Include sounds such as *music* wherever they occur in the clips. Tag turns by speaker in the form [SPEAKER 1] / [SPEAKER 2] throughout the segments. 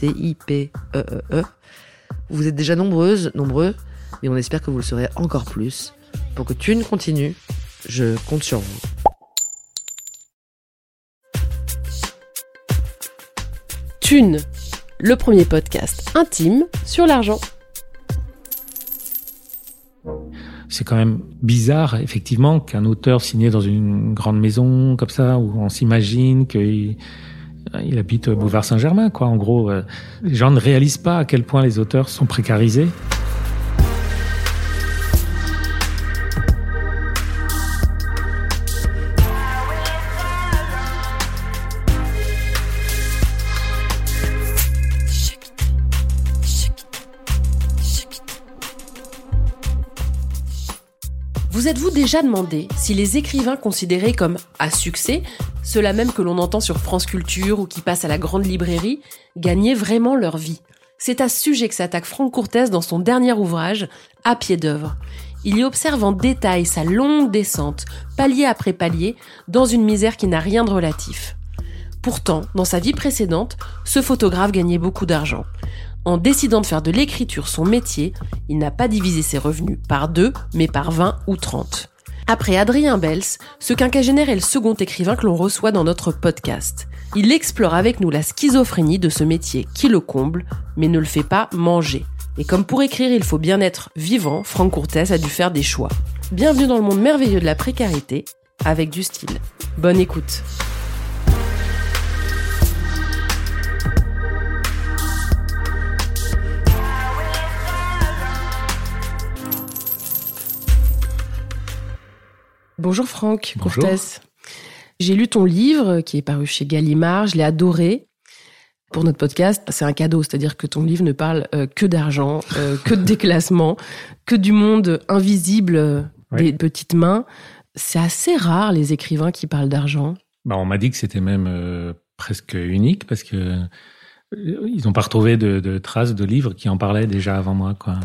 [SPEAKER 1] T-I-P-E-E-E. Vous êtes déjà nombreuses, nombreux, mais on espère que vous le serez encore plus. Pour que Thune continue, je compte sur vous.
[SPEAKER 2] Thune, le premier podcast intime sur l'argent.
[SPEAKER 3] C'est quand même bizarre, effectivement, qu'un auteur signé dans une grande maison comme ça, où on s'imagine qu'il il habite Boulevard Saint-Germain, quoi. En gros, euh, les gens ne réalisent pas à quel point les auteurs sont précarisés.
[SPEAKER 2] Êtes-vous déjà demandé si les écrivains considérés comme à succès, ceux-là même que l'on entend sur France Culture ou qui passent à la grande librairie, gagnaient vraiment leur vie? C'est à ce sujet que s'attaque Franck Courtès dans son dernier ouvrage, À pied d'œuvre. Il y observe en détail sa longue descente, palier après palier, dans une misère qui n'a rien de relatif. Pourtant, dans sa vie précédente, ce photographe gagnait beaucoup d'argent. En décidant de faire de l'écriture son métier, il n'a pas divisé ses revenus par deux, mais par 20 ou 30. Après Adrien Bels, ce quinquagénaire est le second écrivain que l'on reçoit dans notre podcast. Il explore avec nous la schizophrénie de ce métier qui le comble, mais ne le fait pas manger. Et comme pour écrire il faut bien être vivant, Franck Courtès a dû faire des choix. Bienvenue dans le monde merveilleux de la précarité, avec du style. Bonne écoute. Bonjour Franck
[SPEAKER 3] Bonjour.
[SPEAKER 2] Courtès. J'ai lu ton livre qui est paru chez Gallimard, je l'ai adoré. Pour notre podcast, c'est un cadeau, c'est-à-dire que ton livre ne parle euh, que d'argent, euh, que de *laughs* déclassement, que du monde invisible euh,
[SPEAKER 3] Oui.
[SPEAKER 2] des petites mains. C'est assez rare les écrivains qui parlent d'argent.
[SPEAKER 3] Bah, on m'a dit que c'était même euh, presque unique parce que ils n'ont pas retrouvé de, de traces de livres qui en parlaient déjà avant moi, quoi.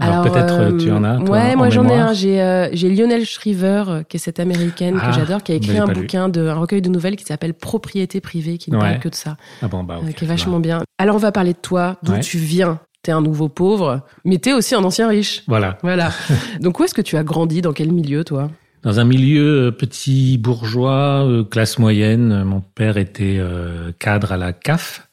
[SPEAKER 3] Alors, peut-être euh, tu en as. toi,
[SPEAKER 2] Ouais,
[SPEAKER 3] en
[SPEAKER 2] moi j'en ai un. J'ai euh, j'ai Lionel Shriver, euh, qui est cette américaine
[SPEAKER 3] Ah,
[SPEAKER 2] que j'adore, qui a écrit un
[SPEAKER 3] lu.
[SPEAKER 2] bouquin de un recueil de nouvelles qui s'appelle Propriété privée, qui ne
[SPEAKER 3] Ouais.
[SPEAKER 2] parle que de ça.
[SPEAKER 3] Ah bon, bah,
[SPEAKER 2] euh,
[SPEAKER 3] ok,
[SPEAKER 2] qui est
[SPEAKER 3] va.
[SPEAKER 2] vachement bien. Alors on va parler de toi, d'où
[SPEAKER 3] Ouais.
[SPEAKER 2] tu viens. T'es un nouveau pauvre, mais t'es aussi un ancien riche.
[SPEAKER 3] Voilà.
[SPEAKER 2] Voilà. *laughs* Donc où est-ce que tu as grandi? Dans quel milieu, toi?
[SPEAKER 3] Dans un milieu petit bourgeois, classe moyenne, mon père était cadre à la CAF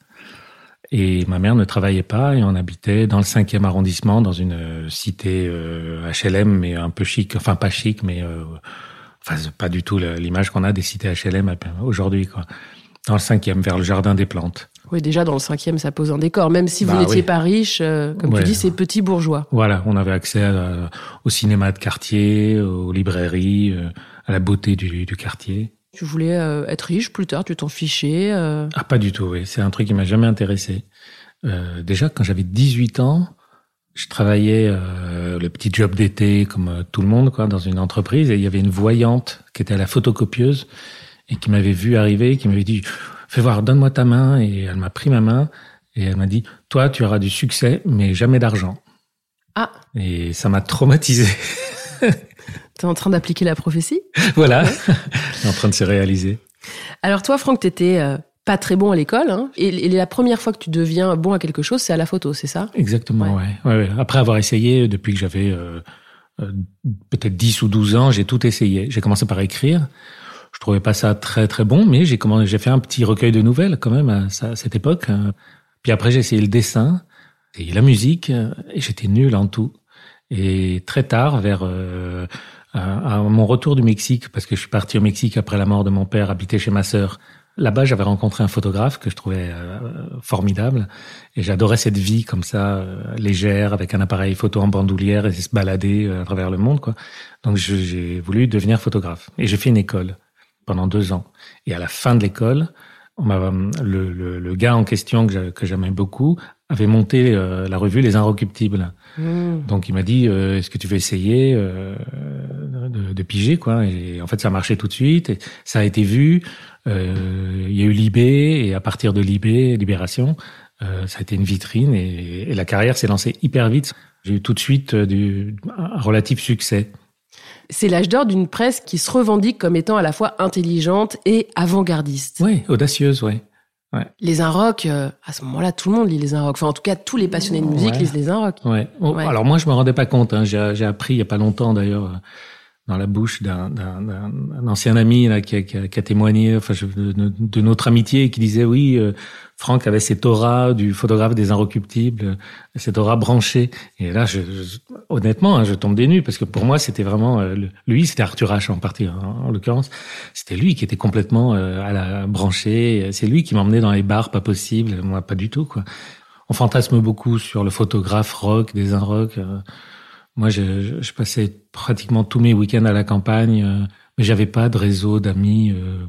[SPEAKER 3] et ma mère ne travaillait pas et on habitait dans le cinquième arrondissement, dans une euh, cité euh, HLM, mais un peu chic, enfin pas chic, mais euh, enfin pas du tout l'image qu'on a des cités HLM aujourd'hui, quoi. Dans le cinquième, vers le jardin des plantes.
[SPEAKER 2] Oui, déjà dans le cinquième, ça pose un décor. Même si vous
[SPEAKER 3] Bah
[SPEAKER 2] n'étiez
[SPEAKER 3] oui.
[SPEAKER 2] pas riche, euh, comme
[SPEAKER 3] Ouais.
[SPEAKER 2] tu dis, c'est petit bourgeois.
[SPEAKER 3] Voilà, on avait accès à- au cinéma de quartier, aux librairies, euh, à la beauté du, du quartier.
[SPEAKER 2] Tu voulais euh, être riche plus tard, tu t'en fichais. euh.
[SPEAKER 3] Ah, pas du tout, oui. C'est un truc qui m'a jamais intéressé. Euh, déjà, quand j'avais 18 ans, je travaillais euh, le petit job d'été comme euh, tout le monde, quoi, dans une entreprise, et il y avait une voyante qui était à la photocopieuse et qui m'avait vu arriver, qui m'avait dit "Fais voir, donne-moi ta main." Et elle m'a pris ma main et elle m'a dit "Toi, tu auras du succès, mais jamais d'argent."
[SPEAKER 2] Ah,
[SPEAKER 3] Et ça m'a traumatisé. *laughs*
[SPEAKER 2] t'es en train d'appliquer la prophétie *laughs*
[SPEAKER 3] voilà, *laughs* en train de se réaliser.
[SPEAKER 2] Alors toi, Franck, t'étais euh, pas très bon à l'école, hein, et, et la première fois que tu deviens bon à quelque chose, c'est à la photo, c'est ça?
[SPEAKER 3] Exactement, ouais. Ouais, ouais. Après avoir essayé depuis que j'avais euh, peut-être 10 ou 12 ans, j'ai tout essayé. J'ai commencé par écrire. Je trouvais pas ça très très bon, mais j'ai commencé, j'ai fait un petit recueil de nouvelles quand même à, cette époque. Puis après, j'ai essayé le dessin et la musique, et j'étais nul en tout. Et très tard, vers euh, à, mon retour du Mexique, parce que je suis parti au Mexique après la mort de mon père, habiter chez ma sœur. Là-bas, j'avais rencontré un photographe que je trouvais euh, formidable, et j'adorais cette vie comme ça, euh, légère, avec un appareil photo en bandoulière et se balader à travers le monde, quoi. Donc j'ai voulu devenir photographe, et j'ai fait une école pendant deux ans. Et à la fin de l'école, le, le, le, gars en question que j'aimais beaucoup avait monté euh, la revue Les Inrecuptibles. Mmh. Donc il m'a dit euh, est-ce que tu veux essayer euh, de, de, piger quoi? Et en fait ça a marché tout de suite. Et ça a été vu. il y a eu Libé et à partir de Libé, Libération, ça a été une vitrine et, et la carrière s'est lancée hyper vite. J'ai eu tout de suite du, un relatif succès.
[SPEAKER 2] C'est l'âge d'or d'une presse qui se revendique comme étant à la fois intelligente et avant-gardiste.
[SPEAKER 3] Oui, audacieuse, oui.
[SPEAKER 2] Ouais. Les Inrocks, euh, à ce moment-là, tout le monde lit les Inrocks. Enfin, en tout cas, tous les passionnés de musique lisent les Inrocks.
[SPEAKER 3] Ouais. Oh, ouais. Alors moi, je me rendais pas compte. Hein. J'ai appris il y a pas longtemps, d'ailleurs, euh, dans la bouche d'un ancien ami là, qui, a, qui, a, qui a témoigné enfin, de, de, notre amitié qui disait oui, euh, Franck avait cette aura du photographe des inrecuptibles, cette aura branchée. Et là, je, honnêtement, hein, je tombe des nues parce que pour moi, c'était vraiment euh, lui, c'était Arthur H en partie, en, l'occurrence. C'était lui qui était complètement euh, à la branchée. C'est lui qui m'emmenait dans les bars, pas possible. Moi, pas du tout. Quoi. On fantasme beaucoup sur le photographe rock des inrocks. Moi, je, je, passais pratiquement tous mes week-ends à la campagne, euh, mais j'avais pas de réseau d'amis euh,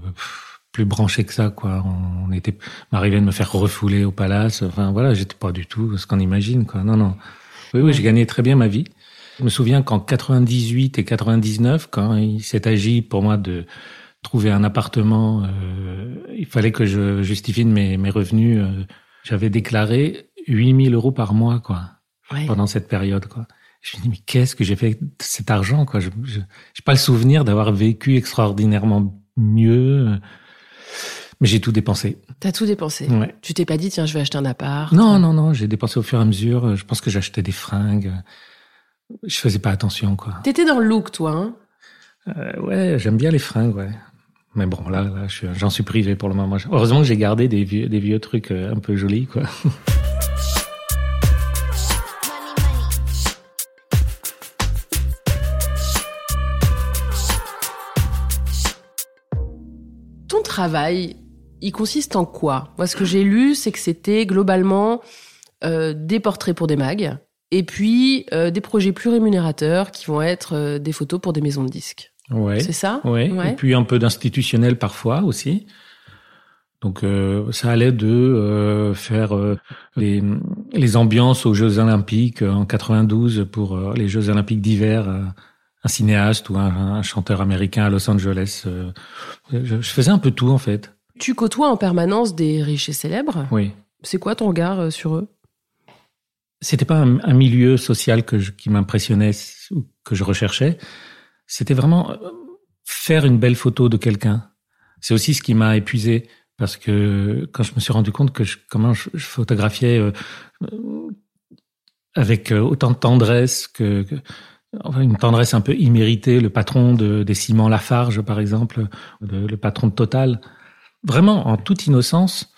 [SPEAKER 3] plus branchés que ça, quoi. On était, m'arrivait de me faire refouler au palace. Enfin, voilà, j'étais pas du tout ce qu'on imagine, quoi. Non, non. Oui, oui, j'ai gagné très bien ma vie. Je me souviens qu'en 98 et 99, quand il s'est agi pour moi de trouver un appartement, euh, il fallait que je justifie de mes, mes revenus. Euh, J'avais déclaré 8000 euros par mois, quoi, pendant cette période, quoi. Je me dis, mais qu'est-ce que j'ai fait de cet argent, quoi? Je, je, j'ai pas le souvenir d'avoir vécu extraordinairement mieux. Mais j'ai tout dépensé.
[SPEAKER 2] T'as tout dépensé.
[SPEAKER 3] Ouais.
[SPEAKER 2] Tu t'es pas dit, tiens, je vais acheter un appart.
[SPEAKER 3] Non, non, non. J'ai dépensé au fur et à mesure. Je pense que j'achetais des fringues. Je faisais pas attention, quoi.
[SPEAKER 2] T'étais dans le look, toi, hein?
[SPEAKER 3] Euh, ouais, j'aime bien les fringues, ouais. Mais bon, là, là j'en suis privé pour le moment. Heureusement que j'ai gardé des vieux, des vieux trucs euh, un peu jolis, quoi. *laughs*
[SPEAKER 2] travail, il consiste en quoi? Moi, ce que j'ai lu, c'est que c'était globalement euh, des portraits pour des mags et puis euh, des projets plus rémunérateurs qui vont être euh, des photos pour des maisons de disques.
[SPEAKER 3] Ouais.
[SPEAKER 2] C'est ça?
[SPEAKER 3] Ouais. Et puis un peu d'institutionnel parfois aussi. Donc ça allait de faire les, les, ambiances aux Jeux Olympiques en 92 pour les Jeux Olympiques d'hiver un cinéaste ou un, chanteur américain à Los Angeles. Euh, je, faisais un peu tout en fait.
[SPEAKER 2] Tu côtoies en permanence des riches et célèbres?
[SPEAKER 3] Oui.
[SPEAKER 2] C'est quoi ton regard euh, sur eux?
[SPEAKER 3] C'était pas un, milieu social que qui m'impressionnait ou que je recherchais. C'était vraiment euh, faire une belle photo de quelqu'un. C'est aussi ce qui m'a épuisé parce que quand je me suis rendu compte que je, comment je, photographiais avec autant de tendresse que une tendresse un peu imméritée, le patron de, des ciments Lafarge, par exemple, le, patron de Total. Vraiment, en toute innocence,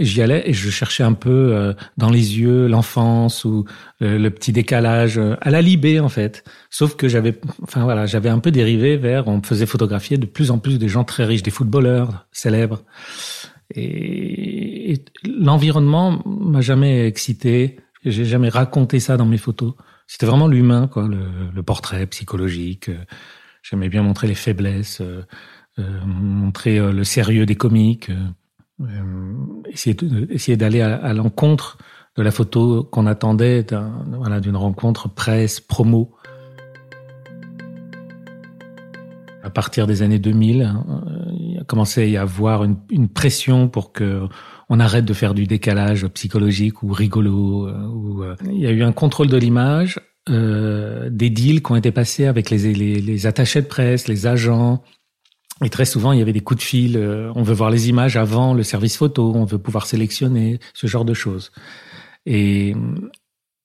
[SPEAKER 3] j'y allais et je cherchais un peu euh, dans les yeux l'enfance ou euh, le, petit décalage euh, à la libé en fait. Sauf que j'avais, enfin voilà, j'avais un peu dérivé vers, on me faisait photographier de plus en plus des gens très riches, des footballeurs célèbres. Et, et l'environnement m'a jamais excité. J'ai jamais raconté ça dans mes photos. C'était vraiment l'humain, quoi, le, portrait psychologique. J'aimais bien montrer les faiblesses, euh, euh montrer euh, le sérieux des comiques, euh, essayer, d'aller à, l'encontre de la photo qu'on attendait, d'une rencontre presse, promo. À partir des années 2000, commencé à y avoir une, une pression pour que on arrête de faire du décalage psychologique ou rigolo. Euh, ou, euh, il y a eu un contrôle de l'image, euh, des deals qui ont été passés avec les, les, les, attachés de presse, les agents. Et très souvent, il y avait des coups de fil. on veut voir les images avant le service photo, on veut pouvoir sélectionner ce genre de choses. Et,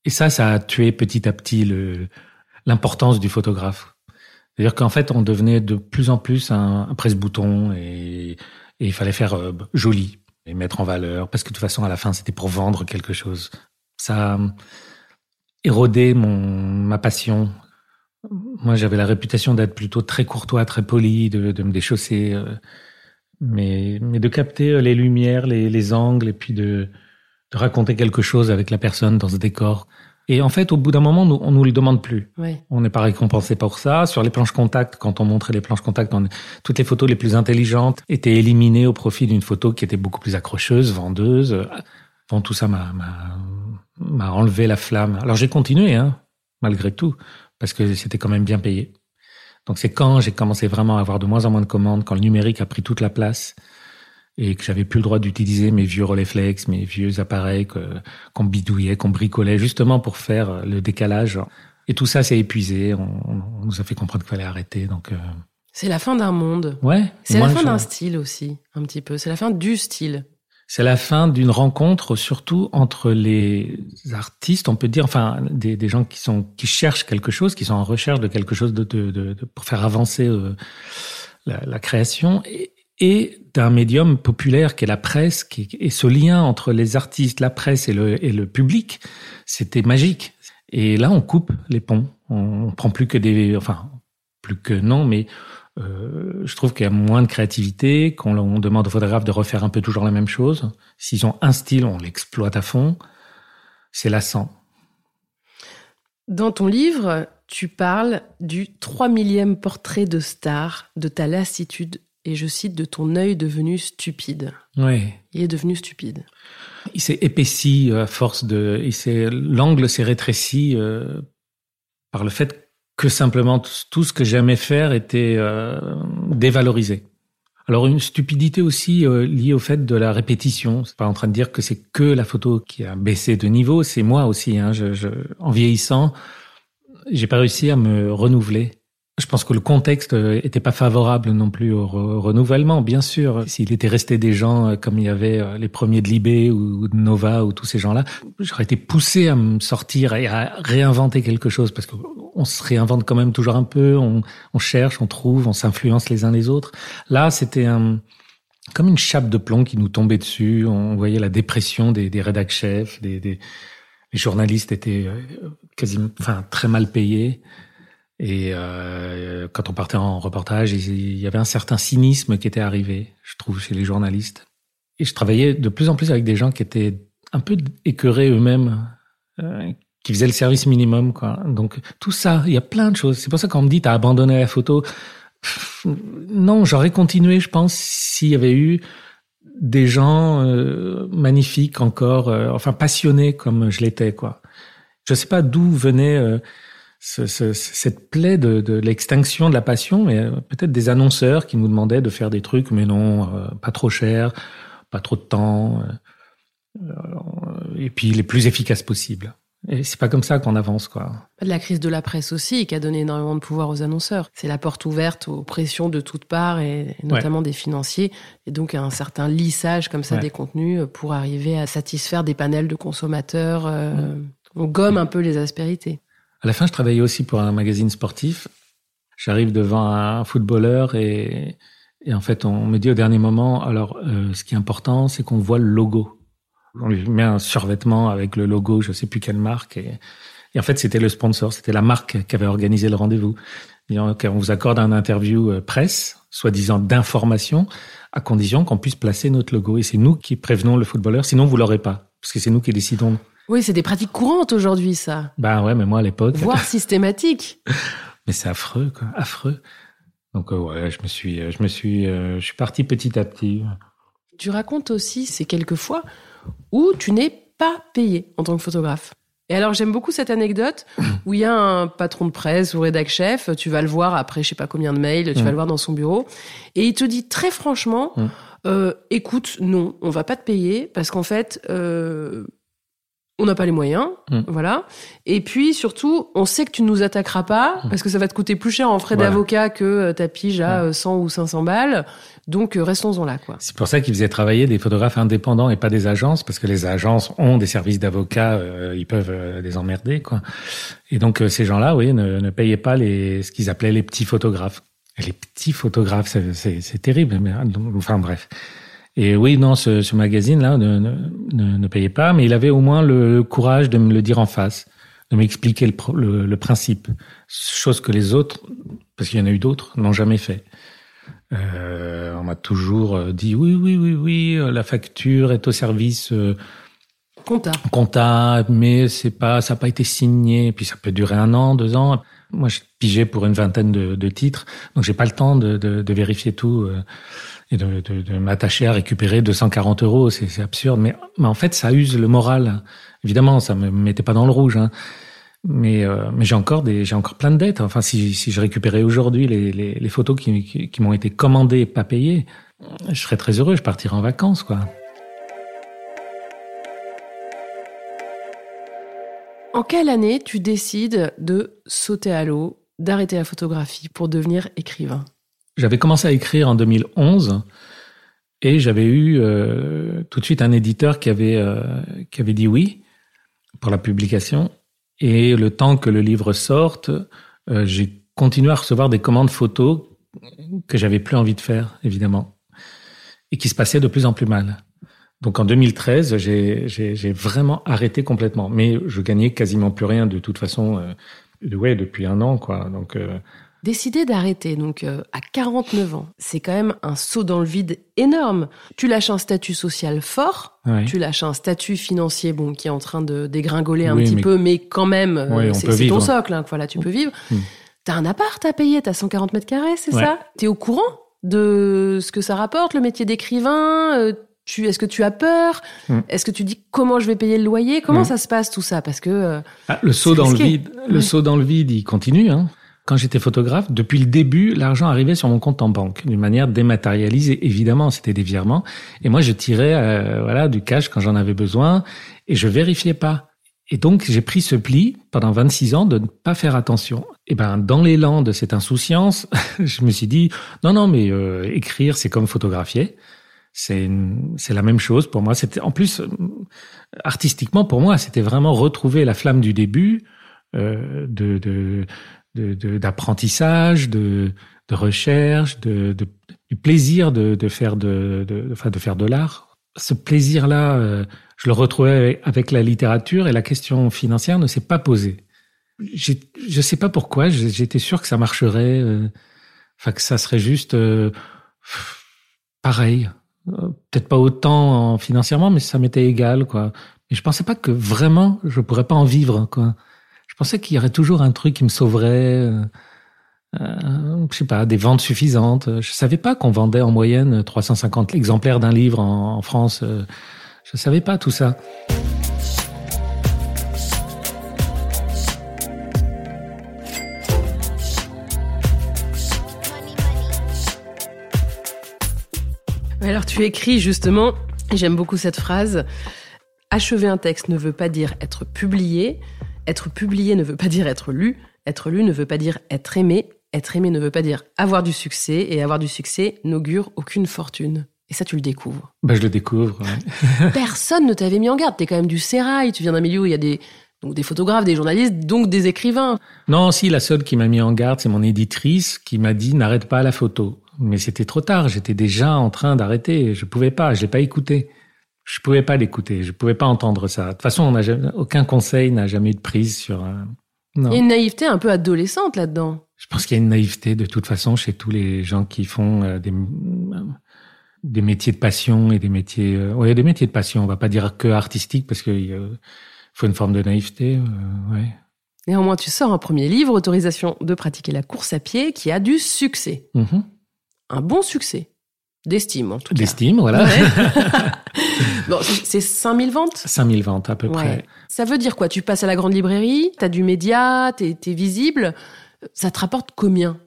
[SPEAKER 3] et ça, ça a tué petit à petit l'importance du photographe. C'est-à-dire qu'en fait, on devenait de plus en plus un, presse-bouton et, il fallait faire euh, joli et mettre en valeur parce que de toute façon, à la fin, c'était pour vendre quelque chose. Ça a érodé mon, ma passion. Moi, j'avais la réputation d'être plutôt très courtois, très poli, de, me déchausser, euh, mais, mais de capter euh, les lumières, les, les angles et puis de raconter quelque chose avec la personne dans ce décor. Et en fait, au bout d'un moment, nous, on nous le demande plus.
[SPEAKER 2] Oui.
[SPEAKER 3] On n'est pas récompensé pour ça. Sur les planches contact, quand on montrait les planches contact, on- toutes les photos les plus intelligentes étaient éliminées au profit d'une photo qui était beaucoup plus accrocheuse, vendeuse. Bon, tout ça m'a, m'a, m'a enlevé la flamme. Alors j'ai continué, hein, malgré tout, parce que c'était quand même bien payé. Donc c'est quand j'ai commencé vraiment à avoir de moins en moins de commandes, quand le numérique a pris toute la place et que j'avais plus le droit d'utiliser mes vieux Rolleiflex, mes vieux appareils qu'on bidouillait, qu'on bricolait, justement pour faire euh, le décalage. Et tout ça s'est épuisé. On, on nous a fait comprendre qu'il fallait arrêter. Donc, euh,
[SPEAKER 2] C'est la fin d'un monde.
[SPEAKER 3] ouais.
[SPEAKER 2] C'est la fin
[SPEAKER 3] je-
[SPEAKER 2] d'un style aussi, un petit peu. C'est la fin du style.
[SPEAKER 3] C'est la fin d'une rencontre, surtout entre les artistes, on peut dire, enfin, des, des gens qui sont qui cherchent quelque chose, qui sont en recherche de quelque chose de, de, de- de- pour faire avancer euh, la, la création, et, et d'un médium populaire qui est la presse, qui, et ce lien entre les artistes, la presse et le, public, c'était magique. Et là, on coupe les ponts. On, prend plus que des, enfin, plus que non, mais euh, je trouve qu'il y a moins de créativité, qu'on on demande aux photographes de refaire un peu toujours la même chose. S'ils ont un style, on l'exploite à fond. C'est lassant.
[SPEAKER 2] Dans ton livre, tu parles du 3 millième portrait de star, de ta lassitude, et je cite, de ton œil devenu stupide.
[SPEAKER 3] Oui.
[SPEAKER 2] Il est devenu stupide.
[SPEAKER 3] Il s'est épaissi euh, à force de, il s'est, l'angle s'est rétréci euh, par le fait que simplement tout, tout ce que j'aimais faire était euh, dévalorisé. Alors une stupidité aussi euh, liée au fait de la répétition. C'est pas en train de dire que c'est que la photo qui a baissé de niveau, c'est moi aussi. Hein, je, je, en vieillissant, j'ai pas réussi à me renouveler. Je pense que le contexte euh, était pas favorable non plus au re- renouvellement, bien sûr. S'il était resté des gens euh, comme il y avait euh, les premiers de Libé ou de Nova ou tous ces gens-là, j'aurais été poussé à me sortir et à réinventer quelque chose parce qu'on se réinvente quand même toujours un peu, on, cherche, on trouve, on s'influence les uns les autres. Là, c'était un, comme une chape de plomb qui nous tombait dessus. On voyait la dépression des, des rédac chefs, des, des les journalistes étaient quasiment, enfin très mal payés. Et euh, quand on partait en reportage, il y avait un certain cynisme qui était arrivé, je trouve, chez les journalistes. Et je travaillais de plus en plus avec des gens qui étaient un peu écœurés eux-mêmes, euh, qui faisaient le service minimum, quoi. Donc tout ça, il y a plein de choses. C'est pour ça qu'on me dit t'as abandonné la photo. Non, j'aurais continué, je pense, s'il y avait eu des gens euh, magnifiques encore, euh, enfin passionnés comme je l'étais, quoi. Je sais pas d'où venait euh, ce, ce- cette plaie de, de l'extinction de la passion, mais euh, peut-être des annonceurs qui nous demandaient de faire des trucs, mais non, euh, pas trop cher, pas trop de temps, euh, et puis les plus efficaces possibles. Et c'est pas comme ça qu'on avance, quoi.
[SPEAKER 2] La crise de la presse aussi, qui a donné énormément de pouvoir aux annonceurs. C'est la porte ouverte aux pressions de toutes parts, et, et notamment des financiers, et donc un certain lissage comme ça
[SPEAKER 3] Ouais.
[SPEAKER 2] des contenus pour arriver à satisfaire des panels de consommateurs. euh, On gomme un peu les aspérités.
[SPEAKER 3] À la fin, je travaillais aussi pour un magazine sportif. J'arrive devant un footballeur et, et en fait, on me dit au dernier moment, alors, euh, ce qui est important, c'est qu'on voit le logo. On lui met un survêtement avec le logo, je sais plus quelle marque. Et, en fait, c'était le sponsor, c'était la marque qui avait organisé le rendez-vous. On vous accorde un interview euh, presse, soi-disant d'information, à condition qu'on puisse placer notre logo. Et c'est nous qui prévenons le footballeur, sinon vous l'aurez pas. Parce que c'est nous qui décidons.
[SPEAKER 2] Oui, c'est des pratiques courantes aujourd'hui, ça.
[SPEAKER 3] Ben ouais, mais moi à l'époque.
[SPEAKER 2] Voire systématiques. *laughs*
[SPEAKER 3] Mais c'est affreux, quoi, affreux. Donc euh, ouais, je me suis, je me suis, euh, je suis parti petit à petit.
[SPEAKER 2] Tu racontes aussi ces quelques fois où tu n'es pas payé en tant que photographe. Et alors j'aime beaucoup cette anecdote *coughs* où il y a un patron de presse ou rédac chef, tu vas le voir après je sais pas combien de mails, tu
[SPEAKER 3] Mm.
[SPEAKER 2] vas le voir dans son bureau, et il te dit très franchement,
[SPEAKER 3] Mm.
[SPEAKER 2] euh, écoute, non, on va pas te payer parce qu'en fait, euh, on n'a pas les moyens,
[SPEAKER 3] Mm.
[SPEAKER 2] voilà. Et puis surtout, on sait que tu nous attaqueras pas
[SPEAKER 3] Mm.
[SPEAKER 2] parce que ça va te coûter plus cher en frais
[SPEAKER 3] Voilà.
[SPEAKER 2] d'avocat que euh, ta pige à euh, 100 ou 500 balles. Donc euh, restons-en là, quoi.
[SPEAKER 3] C'est pour ça qu'ils faisaient travailler des photographes indépendants et pas des agences, parce que les agences ont des services d'avocats, euh, ils peuvent euh, les emmerder, quoi. Et donc euh, ces gens-là, oui, ne, ne payaient pas les ce qu'ils appelaient les petits photographes. Et les petits photographes, c'est- terrible. Mais, donc, enfin bref. Et oui, non, ce, ce magazine-là ne, ne, ne, payait pas, mais il avait au moins le, le courage de me le dire en face, de m'expliquer le, le, le principe, chose que les autres, parce qu'il y en a eu d'autres, n'ont jamais fait. Euh, on m'a toujours euh, dit oui, oui, oui, oui, euh, la facture est au service euh,
[SPEAKER 2] Compta.
[SPEAKER 3] comptable, mais c'est pas, ça n'a pas été signé. Puis ça peut durer un an, deux ans. Moi, je pigeais pour une vingtaine de, de titres, donc j'ai pas le temps de, de, de vérifier tout euh, et de, de, de m'attacher à récupérer 240 euros. C'est absurde, mais, mais en fait, ça use le moral. Évidemment, ça me mettait pas dans le rouge. Hein. Mais, euh, mais j'ai encore des, j'ai encore plein de dettes. Enfin, si, si je récupérais aujourd'hui les, les, les photos qui, qui, qui m'ont été commandées et pas payées, je serais très heureux. Je partirais en vacances, quoi.
[SPEAKER 2] En quelle année tu décides de sauter à l'eau, d'arrêter la photographie pour devenir écrivain?
[SPEAKER 3] J'avais commencé à écrire en 2011 et j'avais eu euh, tout de suite un éditeur qui avait euh, qui avait dit oui pour la publication. Et le temps que le livre sorte, euh, j'ai continué à recevoir des commandes photos que j'avais plus envie de faire, évidemment, et qui se passaient de plus en plus mal. Donc en 2013, j'ai j'ai- vraiment arrêté complètement. Mais je gagnais quasiment plus rien de toute façon. Euh, ouais, depuis un an, quoi. Donc euh,
[SPEAKER 2] Décider d'arrêter, donc euh, à 49 ans, c'est quand même un saut dans le vide énorme. Tu lâches un statut social fort,
[SPEAKER 3] ouais.
[SPEAKER 2] tu lâches un statut financier bon qui est en train de dégringoler un
[SPEAKER 3] Oui,
[SPEAKER 2] petit
[SPEAKER 3] mais-
[SPEAKER 2] peu, mais quand même, euh, c'est ton
[SPEAKER 3] vivre.
[SPEAKER 2] socle. Hein, voilà, tu peux vivre.
[SPEAKER 3] Mm.
[SPEAKER 2] T'as un appart à payer, t'as 140 mètres carrés, c'est
[SPEAKER 3] Ouais.
[SPEAKER 2] ça? T'es au courant de ce que ça rapporte, le métier d'écrivain? Euh, tu, Est-ce que tu as peur?
[SPEAKER 3] Mm.
[SPEAKER 2] Est-ce que tu dis comment je vais payer le loyer? Comment
[SPEAKER 3] Mm.
[SPEAKER 2] ça se passe tout ça? Parce que euh,
[SPEAKER 3] Ah, le saut dans le vide, le
[SPEAKER 2] Ouais.
[SPEAKER 3] saut dans le vide, il continue. Hein. Quand j'étais photographe, depuis le début, l'argent arrivait sur mon compte en banque d'une manière dématérialisée. Évidemment, c'était des virements, et moi je tirais euh, voilà du cash quand j'en avais besoin, et je vérifiais pas. Et donc j'ai pris ce pli pendant 26 ans de ne pas faire attention. Et ben dans l'élan de cette insouciance, *laughs* je me suis dit non non mais euh, écrire c'est comme photographier. C'est c'est la même chose pour moi. C'était en plus euh, artistiquement pour moi, c'était vraiment retrouver la flamme du début euh, de de d'apprentissage, de, recherche, de, du plaisir de, faire de, de, faire de l'art. Ce plaisir-là, euh, je le retrouvais avec, la littérature et la question financière ne s'est pas posée. Je sais pas pourquoi, j'étais sûr que ça marcherait, euh, que ça serait juste euh, pareil. Peut-être pas autant en- financièrement, mais ça m'était égal, quoi. Mais je pensais pas que vraiment je pourrais pas en vivre. Pensais qu'il y aurait toujours un truc qui me sauverait. Euh, euh, je sais pas, des ventes suffisantes. Je savais pas qu'on vendait en moyenne 350 exemplaires d'un livre en, en France. Je savais pas tout ça.
[SPEAKER 2] Alors tu écris justement, j'aime beaucoup cette phrase, achever un texte ne veut pas dire être publié, être publié ne veut pas dire être lu, être lu ne veut pas dire être aimé, être aimé ne veut pas dire avoir du succès, et avoir du succès n'augure aucune fortune. Et ça, tu le découvres.
[SPEAKER 3] Ben, je le découvre. ouais. *laughs*
[SPEAKER 2] Personne ne t'avait mis en garde. T'es quand même du sérail. Tu viens d'un milieu où il y a des, donc des photographes, des journalistes, donc des écrivains.
[SPEAKER 3] Non, si, la seule qui m'a mis en garde, c'est mon éditrice qui m'a dit n'arrête pas la photo. Mais c'était trop tard, j'étais déjà en train d'arrêter, je pouvais pas, je l'ai pas écouté. Je pouvais pas l'écouter, je pouvais pas entendre ça. De toute façon, on n'a jamais- aucun conseil n'a jamais eu de prise sur un... Non.
[SPEAKER 2] Il y a une naïveté un peu adolescente là-dedans.
[SPEAKER 3] Je pense qu'il y a une naïveté de toute façon chez tous les gens qui font euh, des, des métiers de passion et des métiers, euh, ouais, des métiers de passion. On va pas dire que artistique parce qu'il euh, faut une forme de naïveté, euh, ouais.
[SPEAKER 2] Néanmoins, tu sors un premier livre, Autorisation de pratiquer la course à pied, qui a du succès.
[SPEAKER 3] Mhm.
[SPEAKER 2] Un bon succès. D'estime, en tout cas.
[SPEAKER 3] D'estime, voilà.
[SPEAKER 2] Ouais. *laughs* bon, c'est c'est 5000 ventes?
[SPEAKER 3] 5000 ventes à peu
[SPEAKER 2] Ouais.
[SPEAKER 3] près.
[SPEAKER 2] Ça veut dire quoi? Tu passes à la grande librairie, t'as du média, t'es es visible. Ça te rapporte combien?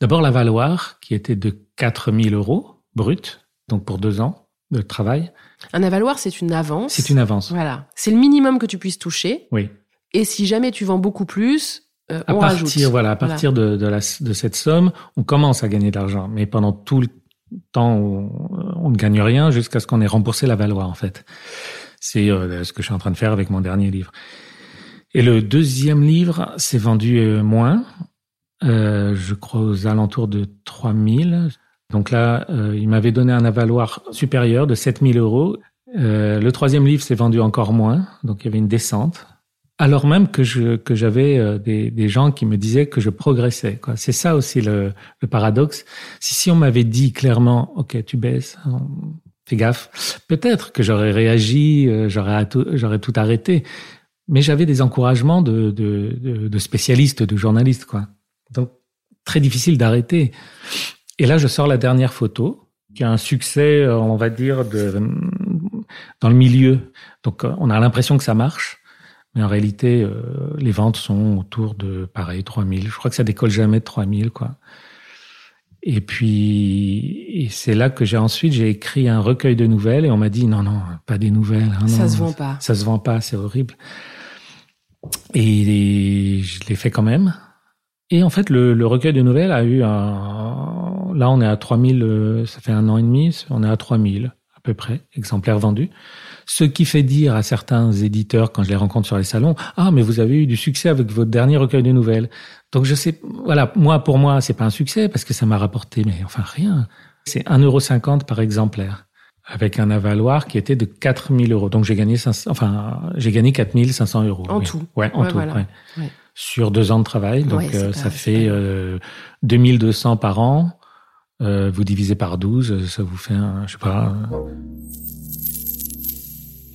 [SPEAKER 3] D'abord la Valoir, qui était de 4000 euros brut, donc pour deux ans. de travail.
[SPEAKER 2] Un avaloir, c'est une avance.
[SPEAKER 3] C'est une avance.
[SPEAKER 2] Voilà. C'est le minimum que tu puisses toucher.
[SPEAKER 3] Oui.
[SPEAKER 2] Et si jamais tu vends beaucoup plus, euh,
[SPEAKER 3] À
[SPEAKER 2] on
[SPEAKER 3] partir,
[SPEAKER 2] rajoute.
[SPEAKER 3] voilà, à partir de, de, la, de cette somme, on commence à gagner de l'argent. Mais pendant tout le temps, on, on ne gagne rien jusqu'à ce qu'on ait remboursé la valoir, en fait. C'est euh, ce que je suis en train de faire avec mon dernier livre. Et le deuxième livre s'est vendu euh, moins, euh, je crois aux alentours de 3000. Donc là, il m'avait donné un avaloir supérieur de 7000 euros. Le troisième livre s'est vendu encore moins, donc il y avait une descente. Alors même que je que j'avais euh, des, des gens qui me disaient que je progressais. C'est ça aussi le, le paradoxe. Si si on m'avait dit clairement, ok, tu baisses, hein, fais gaffe, peut-être que j'aurais réagi, euh, j'aurais j'aurais tout arrêté. Mais j'avais des encouragements de, de, de, spécialistes, de journalistes, quoi. Donc très difficile d'arrêter. Et là, je sors la dernière photo, qui a un succès, euh, on va dire, de, dans le milieu. Donc, on a l'impression que ça marche. Mais en réalité, euh, les ventes sont autour de, pareil, 3000. Je crois que ça décolle jamais de 3000, quoi. Et puis, et c'est là que j'ai ensuite, j'ai écrit un recueil de nouvelles et on m'a dit, non, non, pas des nouvelles. hein,
[SPEAKER 2] Ça
[SPEAKER 3] non,
[SPEAKER 2] se vend pas.
[SPEAKER 3] Ça se vend pas, c'est horrible. Et je l'ai fait quand même. Et en fait, le, le recueil de nouvelles a eu un... Là, on est à 3000, euh, ça fait un an et demi, on est à 3000 à peu près, exemplaires vendus. Ce qui fait dire à certains éditeurs, quand je les rencontre sur les salons, ah, mais vous avez eu du succès avec votre dernier recueil de nouvelles. Donc je sais, voilà, moi, pour moi, c'est pas un succès parce que ça m'a rapporté, mais enfin rien. C'est 1,50€ par exemplaire avec un avaloir qui était de 4000 euros. Donc j'ai gagné 500, enfin, j'ai gagné 4500 euros.
[SPEAKER 2] En
[SPEAKER 3] oui.
[SPEAKER 2] tout.
[SPEAKER 3] Ouais, en
[SPEAKER 2] Ouais,
[SPEAKER 3] tout,
[SPEAKER 2] voilà.
[SPEAKER 3] ouais.
[SPEAKER 2] Ouais.
[SPEAKER 3] Sur deux ans de travail. Donc euh,
[SPEAKER 2] pas-
[SPEAKER 3] ça fait euh, 2200 par an. Euh, vous divisez par 12, ça vous fait un, je sais pas,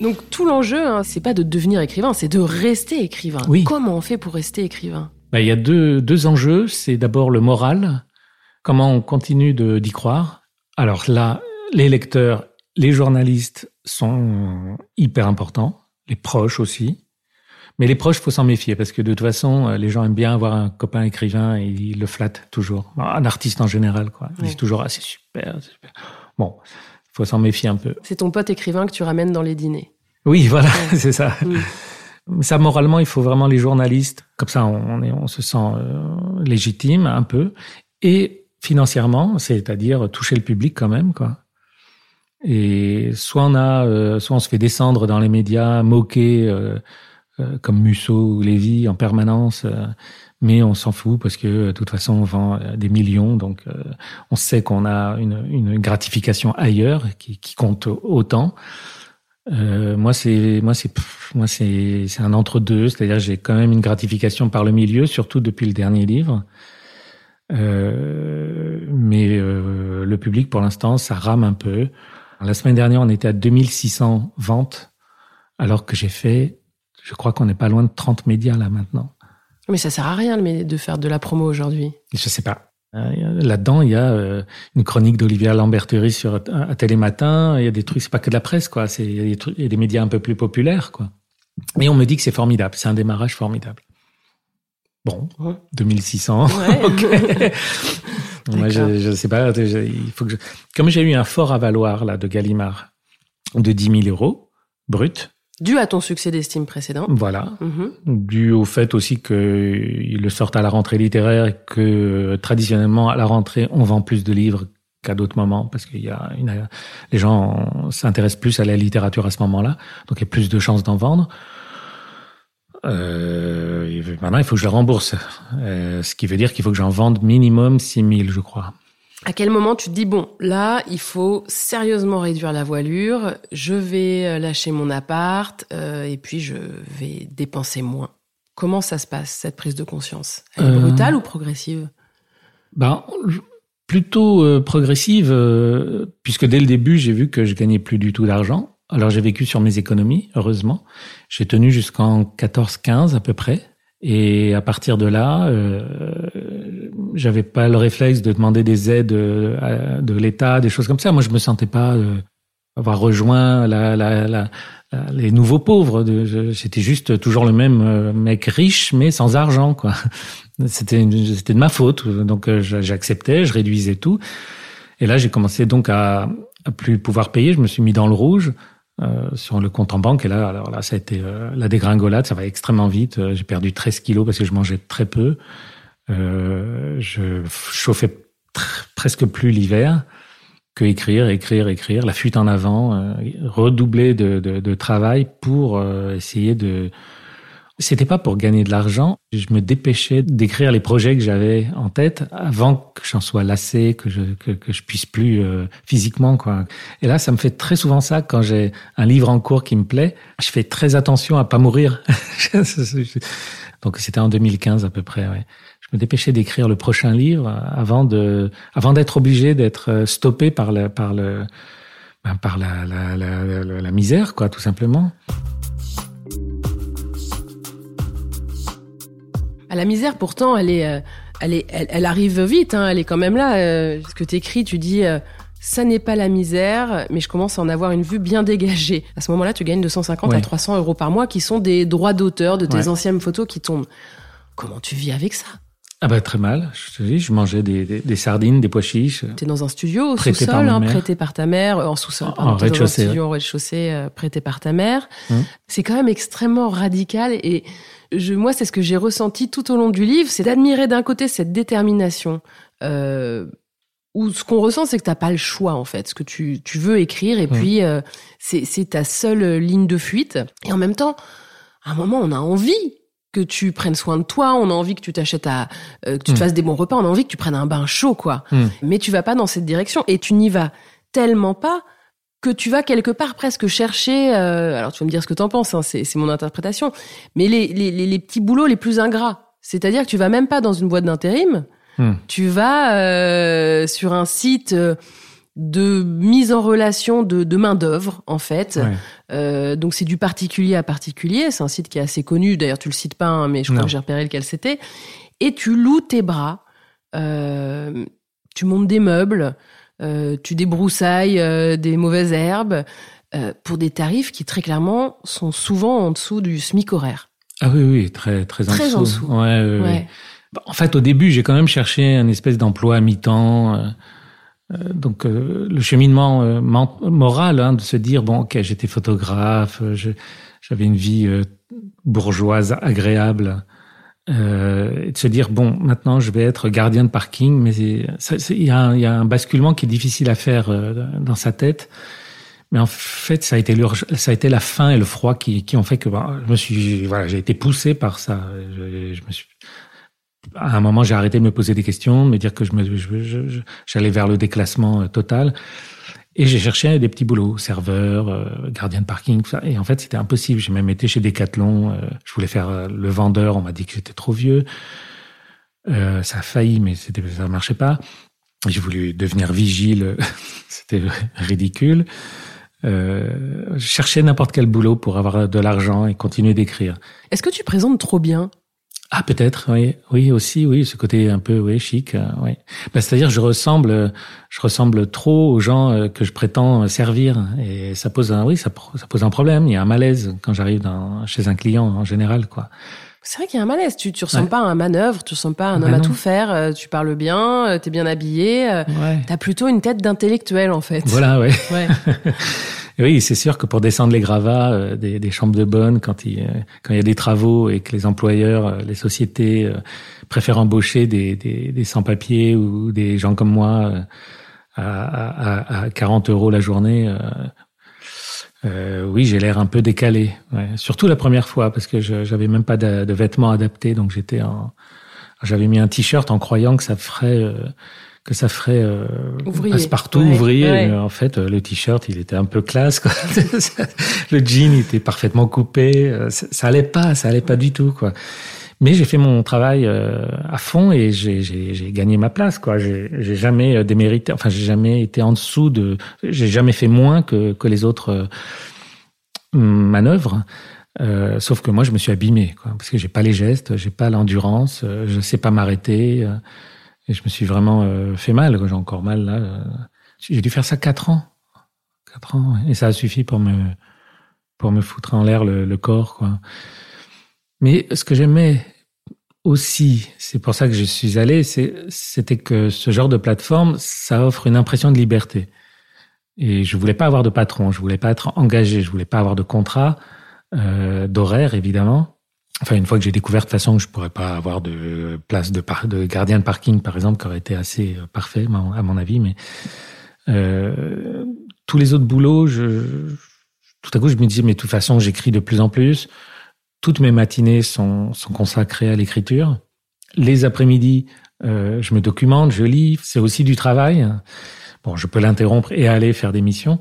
[SPEAKER 2] Donc tout l'enjeu, hein, c'est pas de devenir écrivain, c'est de rester écrivain.
[SPEAKER 3] Oui.
[SPEAKER 2] Comment on fait pour rester écrivain?
[SPEAKER 3] Bah, il y a deux, deux enjeux. C'est d'abord le moral. Comment on continue d'y croire? Alors là, les lecteurs, les journalistes sont hyper importants. Les proches aussi. Mais les proches, faut s'en méfier parce que de toute façon, euh, les gens aiment bien avoir un copain écrivain et ils le flattent toujours. Un artiste en général, quoi. Ils
[SPEAKER 2] Ouais.
[SPEAKER 3] disent toujours, ah, c'est super, super. Bon, faut s'en méfier un peu.
[SPEAKER 2] C'est ton pote écrivain que tu ramènes dans les dîners.
[SPEAKER 3] Oui, *laughs* voilà, c'est ça.
[SPEAKER 2] Mm.
[SPEAKER 3] Ça, moralement, il faut vraiment les journalistes. Comme ça, on, est, on se sent euh, légitime un peu. Et financièrement, c'est-à-dire toucher le public quand même, quoi. Et soit on a, euh, soit on se fait descendre dans les médias, moquer euh, euh, comme Musso ou Lévy en permanence, euh, mais on s'en fout parce que de toute façon on vend euh, des millions, donc euh, on sait qu'on a une, une gratification ailleurs qui, qui compte autant. Euh, moi, c'est moi, c'est moi, c'est c'est un entre deux, c'est-à-dire j'ai quand même une gratification par le milieu, surtout depuis le dernier livre. Euh, mais euh, le public, pour l'instant, ça rame un peu. La semaine dernière, on était à 2600 ventes, alors que j'ai fait, je crois qu'on n'est pas loin de 30 médias là maintenant.
[SPEAKER 2] Mais ça sert à rien mais de faire de la promo aujourd'hui.
[SPEAKER 3] Je sais pas. Euh, Là-dedans, il y a euh, une chronique d'Olivia Lamberterie sur à Télématin. Il y a des trucs, c'est pas que de la presse, quoi. C'est il y a des, trucs, il y a des médias un peu plus populaires, quoi. Et on me dit que c'est formidable. C'est un démarrage formidable. Bon,
[SPEAKER 2] Ouais.
[SPEAKER 3] 2600.
[SPEAKER 2] Ouais. *laughs* *laughs*
[SPEAKER 3] Moi, je, sais pas. je- il faut que je... Comme j'ai eu un fort avaloir là de Gallimard de 10 000 euros brut,
[SPEAKER 2] Dû à ton succès d'estime précédent.
[SPEAKER 3] voilà,
[SPEAKER 2] Mhm.
[SPEAKER 3] dû au fait aussi qu'ils le sortent à la rentrée littéraire et que euh, traditionnellement à la rentrée on vend plus de livres qu'à d'autres moments parce qu'il y a une, les gens s'intéressent plus à la littérature à ce moment-là, donc il y a plus de chances d'en vendre. Euh, maintenant, il faut que je le rembourse, Euh, ce qui veut dire qu'il faut que j'en vende minimum 6000, je crois.
[SPEAKER 2] À quel moment tu te dis bon, là, il faut sérieusement réduire la voilure, je vais euh, lâcher mon appart euh, et puis je vais dépenser moins. Comment ça se passe cette prise de conscience? Elle est
[SPEAKER 3] Euh,
[SPEAKER 2] brutale ou progressive?
[SPEAKER 3] Ben, plutôt euh, progressive, puisque dès le début, j'ai vu que je gagnais plus du tout d'argent. Alors j'ai vécu sur mes économies, heureusement. J'ai tenu jusqu'en 14-15 à peu près. Et à partir de là, euh, j'avais pas le réflexe de demander des aides euh, de l'État, des choses comme ça. Moi, je me sentais pas euh, avoir rejoint la, la, la, les nouveaux pauvres. J'étais juste toujours le même euh, mec riche, mais sans argent, quoi. *laughs* C'était c'était de ma faute. Donc j'acceptais, je réduisais tout. Et là, j'ai commencé donc à, à plus pouvoir payer, je me suis mis dans le rouge. Euh, sur le compte en banque. Et là alors là ça a été euh, la dégringolade. Ça va extrêmement vite. J'ai perdu 13 kilos parce que je mangeais très peu. Je chauffais presque plus l'hiver que écrire, écrire, écrire, la fuite en avant, euh, redoubler de, de, de, travail pour euh, essayer de. C'était pas pour gagner de l'argent. Je me dépêchais d'écrire les projets que j'avais en tête avant que j'en sois lassé, que je que, que je puisse plus euh, physiquement quoi. Et là, ça me fait très souvent ça quand j'ai un livre en cours qui me plaît. Je fais très attention à pas mourir. *laughs* Donc c'était en 2015 à peu près. Ouais me dépêcher d'écrire le prochain livre avant de, avant d'être obligé d'être euh, stoppé par le, par le, ben, par la, la, la, la, misère, quoi, tout simplement.
[SPEAKER 2] À la misère, pourtant, elle est, euh, elle est, elle, arrive vite. Hein, elle est quand même là. Euh, ce que t'écris, tu dis. ça n'est pas la misère, mais je commence à en avoir une vue bien dégagée. À ce moment-là, tu gagnes de 150 à 300 euros par mois, qui sont des droits d'auteur de tes anciennes photos qui tombent. Comment tu vis avec ça?
[SPEAKER 3] Ah bah très mal, je te dis, je mangeais des, des, des sardines, des pois chiches.
[SPEAKER 2] T'es dans un studio au sous-sol, hein, prêté par ta mère, en sous-sol,
[SPEAKER 3] en
[SPEAKER 2] rez-de-chaussée, euh, prêté par ta mère. Hum. C'est quand même extrêmement radical et je, moi c'est ce que j'ai ressenti tout au long du livre, c'est d'admirer d'un côté cette détermination. Euh, où ce qu'on ressent, c'est que t'as pas le choix en fait, ce que tu, tu veux écrire et hum. puis euh, c'est ta seule ligne de fuite. Et en même temps, à un moment, on a envie que tu prennes soin de toi, on a envie que tu t'achètes à, euh, que tu te hmm. fasses des bons repas, on a envie que tu prennes un bain chaud, quoi. Hmm. Mais tu vas pas dans cette direction et tu n'y vas tellement pas que tu vas quelque part presque chercher. Euh, alors tu vas me dire ce que t'en penses, hein, c'est mon interprétation. Mais les, les, les, petits boulots les plus ingrats, c'est-à-dire que tu vas même pas dans une boîte d'intérim, hmm. tu vas euh, sur un site de mise en relation de, de main d'œuvre en fait. Euh, donc c'est du particulier à particulier. C'est un site qui est assez connu. D'ailleurs tu le cites pas, hein, mais je crois que j'ai repéré lequel c'était. Et tu loues tes bras. Euh, tu montes des meubles. Euh, tu débroussailles euh, des mauvaises herbes euh, pour des tarifs qui très clairement sont souvent en dessous du SMIC horaire.
[SPEAKER 3] Ah oui oui très très en dessous. En dessous. Ouais, ouais. Bah, en fait au début j'ai quand même cherché un espèce d'emploi à mi-temps euh, donc euh, le cheminement euh, moral hein, de se dire bon ok j'étais photographe j'avais une vie bourgeoise agréable et de se dire bon maintenant je vais être gardien de parking mais il y, a un, basculement qui est difficile à faire dans sa tête mais en fait ça a été ça a été la faim et le froid qui, qui ont fait que bah, je me suis voilà j'ai été poussé par ça je, me suis à un moment, j'ai arrêté de me poser des questions, de me dire que je j'allais vers le déclassement euh, total. Et j'ai cherché des petits boulots, serveur, euh, gardien de parking, tout ça. Et en fait, c'était impossible. J'ai même été chez Decathlon. Euh, je voulais faire le vendeur. On m'a dit que j'étais trop vieux. ça a failli, mais c'était, ça marchait pas. J'ai voulu devenir vigile. *laughs* c'était ridicule. Euh, je cherchais n'importe quel boulot pour avoir de l'argent et continuer d'écrire.
[SPEAKER 2] Est-ce que tu présentes trop bien?
[SPEAKER 3] Ah peut-être, oui, oui aussi, oui, ce côté un peu, oui, chic, euh, oui. Bah, c'est-à-dire, je ressemble, je ressemble trop aux gens euh, que je prétends servir, et ça pose un, oui, ça, ça pose un problème. Il y a un malaise quand j'arrive dans, chez un client en général, quoi.
[SPEAKER 2] C'est vrai qu'il y a un malaise. Tu, tu ressembles pas à un manœuvre, tu ressembles pas à un bah homme à tout faire. Euh, tu parles bien, tu es bien habillé. Ouais. T'as plutôt une tête d'intellectuel en fait.
[SPEAKER 3] Voilà, ouais. ouais. *laughs* Oui, c'est sûr que pour descendre les gravats euh, des, des, chambres de bonne, quand il, quand il y a des travaux et que les employeurs, euh, les sociétés euh, préfèrent embaucher des, des, des sans-papiers ou des gens comme moi à, à, à 40 euros la journée, euh, oui, j'ai l'air un peu décalé. Ouais. Surtout la première fois parce que je j'avais même pas de, de, vêtements adaptés, donc j'étais en, j'avais mis un t-shirt en croyant que ça ferait que ça ferait euh, passe-partout ouvrier. En fait, euh, le t-shirt, il était un peu classe. Quoi. *laughs* le jean il était parfaitement coupé. Euh, ça, ça, allait pas, ça allait pas du tout. quoi. Mais j'ai fait mon travail euh, à fond et j'ai gagné ma place. quoi. J'ai jamais démérité. Enfin, j'ai jamais été en dessous de. J'ai jamais fait moins que, que les autres manœuvres. Euh, sauf que moi, je me suis abîmé, quoi, parce que j'ai pas les gestes, j'ai pas l'endurance, je sais pas m'arrêter. Et je me suis vraiment euh, fait mal. J'ai encore mal là. Euh. J'ai dû faire ça quatre ans. Quatre ans. Et ça a suffi pour me, pour me foutre en l'air le, le, corps, quoi. Mais ce que j'aimais aussi, c'est pour ça que je suis allé, c'était que ce genre de plateforme, ça offre une impression de liberté. Et je voulais pas avoir de patron, je voulais pas être engagé, je voulais pas avoir de contrat, euh, d'horaire évidemment. Enfin, une fois que j'ai découvert de toute façon que je pourrais pas avoir de place de, par de gardien de parking, par exemple, qui aurait été assez euh, parfait à mon avis, mais euh, tous les autres boulots, je, tout à coup, je me disais, mais de toute façon, j'écris de plus en plus. Toutes mes matinées sont, sont consacrées à l'écriture. Les après-midi, euh, je me documente, je lis. C'est aussi du travail. Bon, je peux l'interrompre et aller faire des missions.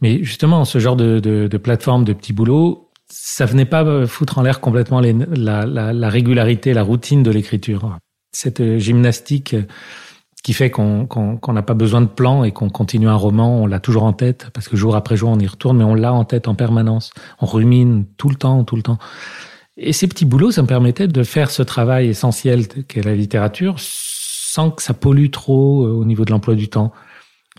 [SPEAKER 3] Mais justement, ce genre de, de, de plateforme, de petits boulots, ça venait pas foutre en l'air complètement la, la, la, régularité, la routine de l'écriture. Cette gymnastique qui fait qu'on n'a pas besoin de plan et qu'on continue un roman, on l'a toujours en tête, parce que jour après jour on y retourne, mais on l'a en tête en permanence. On rumine tout le temps, tout le temps. Et ces petits boulots, ça me permettait de faire ce travail essentiel qu'est la littérature sans que ça pollue trop euh, au niveau de l'emploi du temps.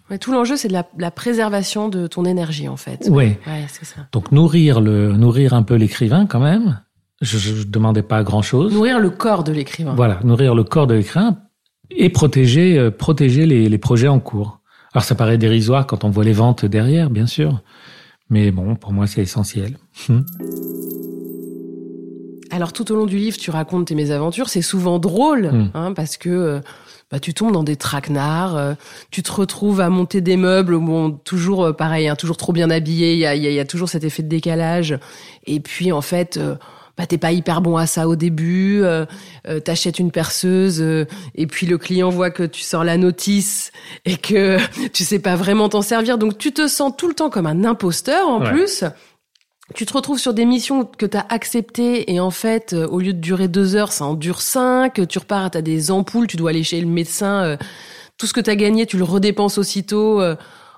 [SPEAKER 2] Ouais, tout l'enjeu, c'est de la, la, préservation de ton énergie, en fait.
[SPEAKER 3] Oui. Ouais, c'est ça. Donc nourrir le, nourrir un peu l'écrivain quand même. Je, je demandais pas grand chose.
[SPEAKER 2] Nourrir le corps de l'écrivain.
[SPEAKER 3] Voilà, nourrir le corps de l'écrivain et protéger, euh, protéger les, les, projets en cours. Alors ça paraît dérisoire quand on voit les ventes derrière, bien sûr, mais bon, pour moi c'est essentiel. Hum.
[SPEAKER 2] Alors tout au long du livre, tu racontes tes mésaventures, c'est souvent drôle, hum. hein, parce que euh, bah, tu tombes dans des traquenards, euh, tu te retrouves à monter des meubles, bon, toujours pareil, hein, toujours trop bien habillé, il y a, y, y a, toujours cet effet de décalage, et puis en fait bah t'es pas hyper bon à ça au début, euh, euh t'achètes une perceuse euh, et puis le client voit que tu sors la notice et que *laughs* tu sais pas vraiment t'en servir, donc tu te sens tout le temps comme un imposteur en plus. Tu te retrouves sur des missions que tu as acceptées et en fait, euh, au lieu de durer deux heures, ça en dure cinq. Tu repars, t'as des ampoules, tu dois aller chez le médecin. tout ce que tu as gagné, tu le redépenses aussitôt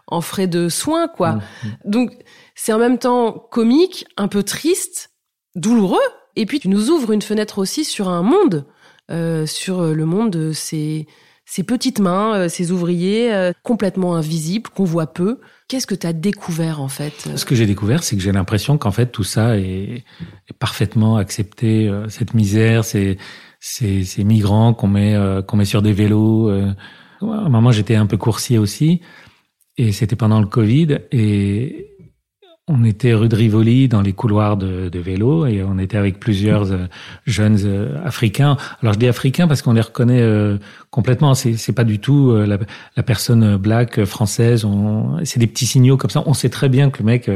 [SPEAKER 2] en frais de soins, quoi. Mmh, mmh. Donc, c'est en même temps comique, un peu triste, douloureux. Et puis tu nous ouvres une fenêtre aussi sur un monde, euh, sur le monde de ces, ces petites mains, euh, ces ouvriers euh, complètement invisibles qu'on voit peu. Qu'est-ce que tu as découvert en fait
[SPEAKER 3] Ce que j'ai découvert, c'est que j'ai l'impression qu'en fait tout ça est, est parfaitement accepté. cette misère, ces, ces, ces migrants qu'on met qu'on met sur des vélos. à un moment, j'étais un peu coursier aussi, et c'était pendant le Covid. Et, on était rue de Rivoli dans les couloirs de, de vélo et on était avec plusieurs euh, jeunes euh, africains. Alors je dis africains parce qu'on les reconnaît euh, complètement. C'est c'est pas du tout la, la, personne black française. C'est des petits signaux comme ça. On sait très bien que le mec.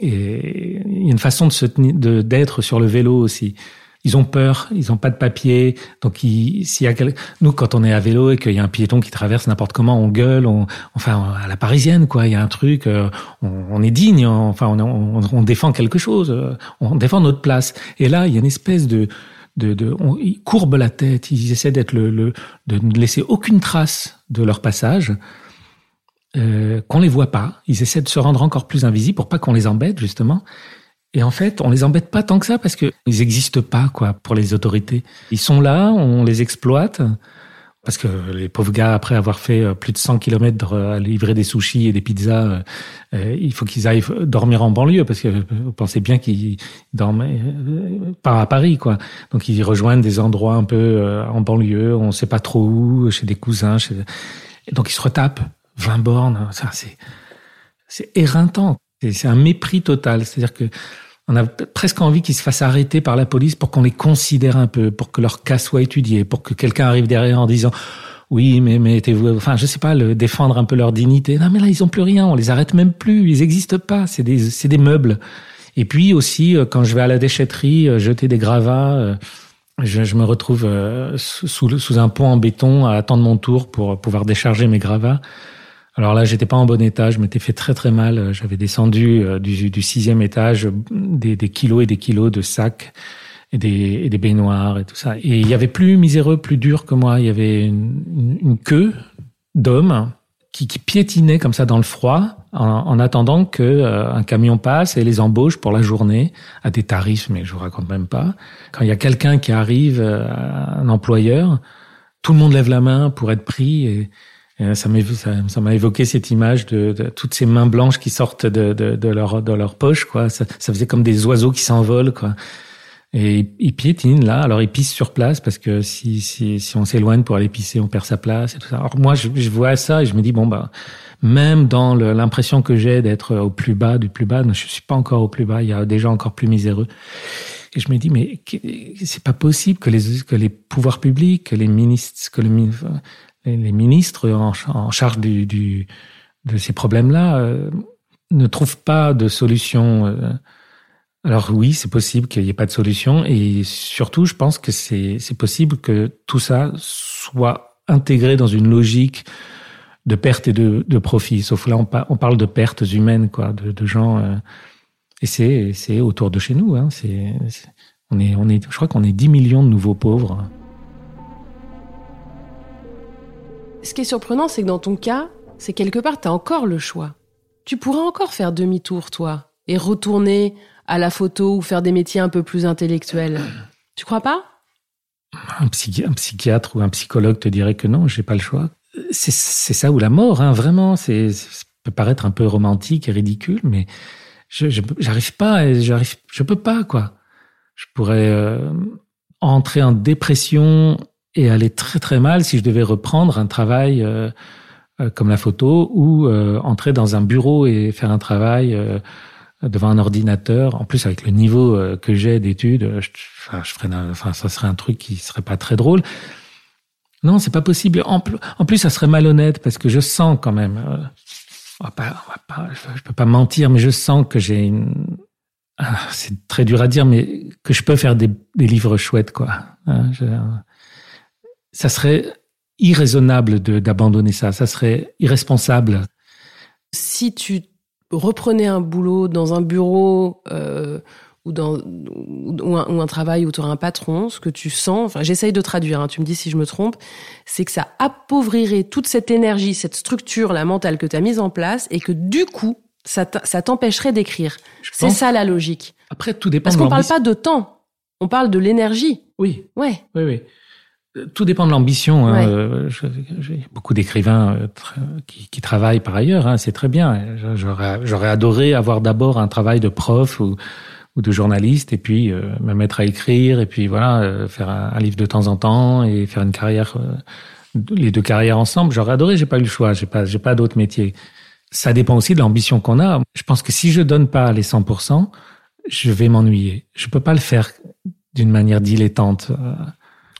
[SPEAKER 3] il y a une façon de se de d'être sur le vélo aussi ils ont peur, ils ont pas de papier. Donc, s'il y a nous, quand on est à vélo et qu'il y a un piéton qui traverse n'importe comment, on gueule, on, enfin, à la parisienne, quoi. Il y a un truc, euh, on, on, est digne, enfin, on, on, défend quelque chose, euh, on défend notre place. Et là, il y a une espèce de, de, de on, ils courbent la tête, ils essaient d'être le, le, de ne laisser aucune trace de leur passage. Euh, qu'on les voit pas, ils essaient de se rendre encore plus invisibles pour pas qu'on les embête justement. Et en fait, on les embête pas tant que ça parce que ils existent pas quoi pour les autorités. Ils sont là, on les exploite parce que les pauvres gars, après avoir fait euh, plus de 100 kilomètres à livrer des sushis et des pizzas, euh, euh, il faut qu'ils aillent dormir en banlieue parce que vous pensez bien qu'ils dormaient pas à Paris quoi. Donc ils rejoignent des endroits un peu en banlieue, on sait pas trop où, chez des cousins. Chez... Donc ils se retapent 20 bornes. Ça c'est c'est éreintant. C'est un mépris total. C'est-à-dire que on a presque envie qu'ils se fassent arrêter par la police pour qu'on les considère un peu, pour que leur cas soit étudié, pour que quelqu'un arrive derrière en disant oui, mais mettez-vous, enfin, je sais pas, le, défendre un peu leur dignité. Non, mais là, ils ont plus rien. On les arrête même plus. Ils existent pas. C'est des, c'est des meubles. Et puis aussi, euh, quand je vais à la déchetterie euh, jeter des gravats, euh, je, je me retrouve sous, sous un pont en béton à attendre mon tour pour pouvoir décharger mes gravats. Alors là, j'étais pas en bon état, je m'étais fait très très mal. J'avais descendu euh, du, sixième étage des, kilos et des kilos de sacs et des, baignoires et tout ça. Et il y avait plus miséreux, plus dur que moi. Il y avait une, queue d'hommes qui, qui piétinaient comme ça dans le froid en, en attendant que euh, un camion passe et les embauche pour la journée à des tarifs, mais je vous raconte même pas. Quand il y a quelqu'un qui arrive, euh, un employeur, tout le monde lève la main pour être pris et ça m'a évoqué cette image de, toutes ces mains blanches qui sortent de, leur poche quoi. Ça, faisait comme des oiseaux qui s'envolent quoi. Et il piétine là, alors il pisse sur place parce que si on s'éloigne pour aller pisser, on perd sa place et tout ça. Alors moi, je, vois ça et je me dis bon bah même dans l'impression que j'ai d'être au plus bas du plus bas, je suis pas encore au plus bas. Il y a des gens encore plus miséreux. Et je me dis mais c'est pas possible que les que les pouvoirs publics, que les ministres, que le, les ministres en, charge de ces problèmes-là euh, ne trouvent pas de solution. Euh, alors oui, c'est possible qu'il n'y ait pas de solution et surtout, je pense que c'est possible que tout ça soit intégré dans une logique de perte et de, profit. Sauf là, on, parle de pertes humaines, quoi, de, gens. Euh, et c'est autour de chez nous. Hein, on est. Je crois qu'on est 10 millions de nouveaux pauvres.
[SPEAKER 2] Ce qui est surprenant, c'est que dans ton cas, c'est quelque part, tu as encore le choix. Tu pourras encore faire demi-tour, toi, et retourner à la photo ou faire des métiers un peu plus intellectuels. *clears throat* Tu crois pas?
[SPEAKER 3] Un, psychiatre ou un psychologue te dirait que non, j'ai pas le choix. C'est ça ou la mort, hein, vraiment. C'est ça peut paraître un peu romantique et ridicule, mais je j'arrive pas, j'arrive, je peux pas quoi. Je pourrais euh, entrer en dépression et aller très très mal si je devais reprendre un travail euh, euh, comme la photo ou entrer dans un bureau et faire un travail devant un ordinateur. En plus, avec le niveau euh, que j'ai d'études, je, enfin, je ferais, enfin, ça serait un truc qui serait pas très drôle. Non, c'est pas possible. En, plus, ça serait malhonnête parce que je sens quand même. Euh, on va pas, on va pas, je peux pas mentir, mais je sens que j'ai une. Ah, c'est très dur à dire, mais que je peux faire des, des livres chouettes, quoi. Hein, ça serait irraisonnable d'abandonner ça. Ça serait irresponsable.
[SPEAKER 2] Si tu reprenez un boulot dans un bureau euh, ou dans ou un, ou un, travail où tu auras un patron, ce que tu sens, enfin j'essaye de traduire, hein, tu me dis si je me trompe, c'est que ça appauvrirait toute cette énergie, cette structure, la mentale que tu as mise en place et que du coup, ça t'empêcherait d'écrire. C'est ça la logique.
[SPEAKER 3] Après, tout dépend.
[SPEAKER 2] Parce qu'on parle pas de temps, on parle de l'énergie.
[SPEAKER 3] Oui.
[SPEAKER 2] Ouais.
[SPEAKER 3] Oui, oui. Tout dépend de l'ambition. Hein. Euh, j'ai beaucoup d'écrivains euh, qui, qui, travaillent par ailleurs. Hein. C'est très bien. J'aurais adoré avoir d'abord un travail de prof ou, ou de journaliste et puis euh, me mettre à écrire et puis voilà faire un, livre de temps en temps et faire une carrière, les deux carrières ensemble. J'aurais adoré. J'ai pas eu le choix. J'ai pas j'ai pas d'autre métier. Ça dépend aussi de l'ambition qu'on a. Je pense que si je donne pas les 100%, je vais m'ennuyer. Je peux pas le faire d'une manière dilettante.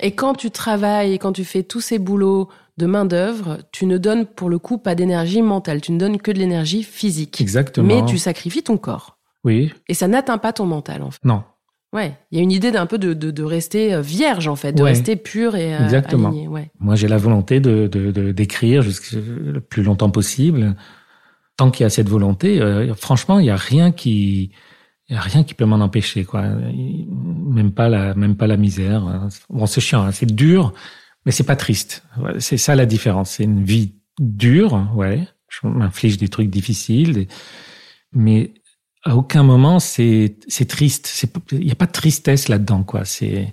[SPEAKER 2] Et quand tu travailles et quand tu fais tous ces boulots de main-d'œuvre, tu ne donnes pour le coup pas d'énergie mentale, tu ne donnes que de l'énergie physique.
[SPEAKER 3] Exactement.
[SPEAKER 2] Mais tu sacrifies ton corps.
[SPEAKER 3] Oui.
[SPEAKER 2] Et ça n'atteint pas ton mental, en fait.
[SPEAKER 3] Non.
[SPEAKER 2] Ouais, il y a une idée d'un peu de, de, de, rester euh, vierge en fait, de rester pur et euh,
[SPEAKER 3] Exactement.
[SPEAKER 2] Ouais.
[SPEAKER 3] Moi, j'ai la volonté de d'écrire le plus longtemps possible. Tant qu'il y a cette volonté, euh, franchement, il y a rien qui il y a rien qui peut m'en empêcher, quoi. Même pas la, même pas la misère. Hein. Bon, c'est chiant, hein. c'est dur, mais c'est pas triste. C'est ça la différence. C'est une vie dure, ouais. Je m'inflige des trucs difficiles, mais à aucun moment c'est c'est triste. Il n'y a pas de tristesse là-dedans, quoi. C'est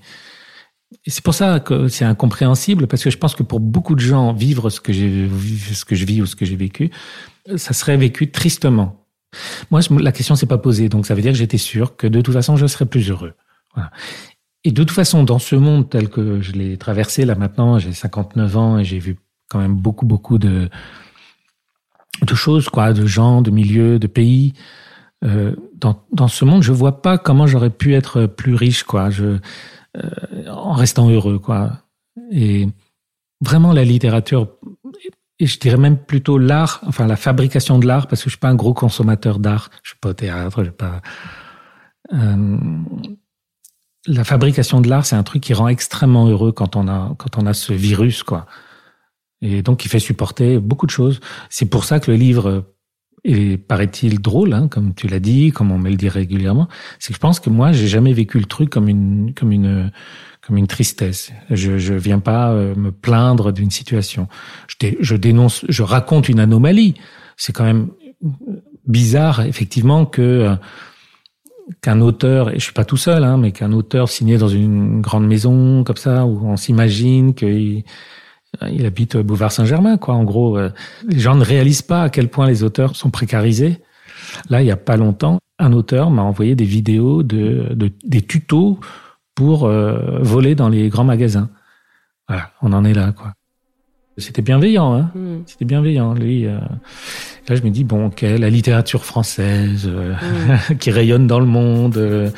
[SPEAKER 3] c'est pour ça que c'est incompréhensible parce que je pense que pour beaucoup de gens vivre ce que j'ai ce que je vis ou ce que j'ai vécu, ça serait vécu tristement. Moi, la question s'est pas posée, donc ça veut dire que j'étais sûr que de toute façon, je serais plus heureux. Et de toute façon, dans ce monde tel que je l'ai traversé là maintenant, j'ai 59 ans et j'ai vu quand même beaucoup, beaucoup de choses, quoi, de gens, de milieux, de pays. Euh, dans, dans ce monde, je vois pas comment j'aurais pu être plus riche, quoi, euh, en restant heureux, quoi. Et vraiment, la littérature et je dirais même plutôt l'art, enfin la fabrication de l'art, parce que je suis pas un gros consommateur d'art. Je suis pas au théâtre, je suis pas. Euh, la fabrication de l'art, c'est un truc qui rend extrêmement heureux quand on a quand on a ce virus, quoi. Et donc, il fait supporter beaucoup de choses. C'est pour ça que le livre est, paraît-il, drôle, hein, comme tu l'as dit, comme on me le dit régulièrement. C'est que je pense que moi, j'ai jamais vécu le truc comme une comme une comme une tristesse. Je je viens pas euh, me plaindre d'une situation. Je, je dénonce, je raconte une anomalie. C'est quand même bizarre, effectivement, que euh, qu'un auteur, et je suis pas tout seul, hein, mais qu'un auteur signé dans une grande maison comme ça, où on s'imagine qu'il il habite Boulevard Saint-Germain, quoi. En gros, euh, les gens ne réalisent pas à quel point les auteurs sont précarisés. Là, il y a pas longtemps, un auteur m'a envoyé des vidéos de, de des tutos pour euh, voler dans les grands magasins. Voilà, on en est là, quoi. C'était bienveillant, hein.
[SPEAKER 2] Mm.
[SPEAKER 3] C'était bienveillant. Lui, euh, là, je me dis bon, ok, la littérature française euh, *laughs* qui rayonne dans le monde.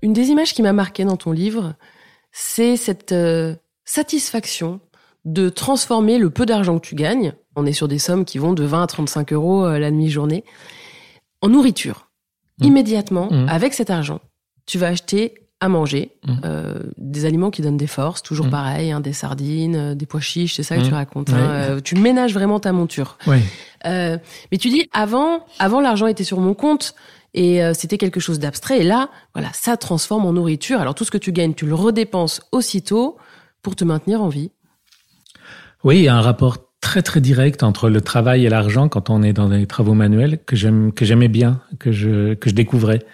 [SPEAKER 2] Une des images qui m'a marqué dans ton livre, c'est cette satisfaction de transformer le peu d'argent que tu gagnes, on est sur des sommes qui vont de 20 à 35 euros euh, la demi-journée, en nourriture.
[SPEAKER 3] Mm.
[SPEAKER 2] Immédiatement,
[SPEAKER 3] Mm.
[SPEAKER 2] avec cet argent, tu vas acheter à manger
[SPEAKER 3] Mm.
[SPEAKER 2] euh, des aliments qui donnent des forces, toujours pareil, hein, des sardines, euh, des pois chiches, c'est ça que tu racontes. hein, euh, tu ménages vraiment ta monture.
[SPEAKER 3] ouais.
[SPEAKER 2] Euh, mais tu dis avant, avant l'argent était sur mon compte et c'était quelque chose d'abstrait. Et là, voilà, ça transforme en nourriture. Alors tout ce que tu gagnes, tu le redépenses aussitôt pour te maintenir en vie.
[SPEAKER 3] Oui, il y a un rapport très très direct entre le travail et l'argent quand on est dans des travaux manuels que j'aime que j'aimais bien, que je que je découvrais.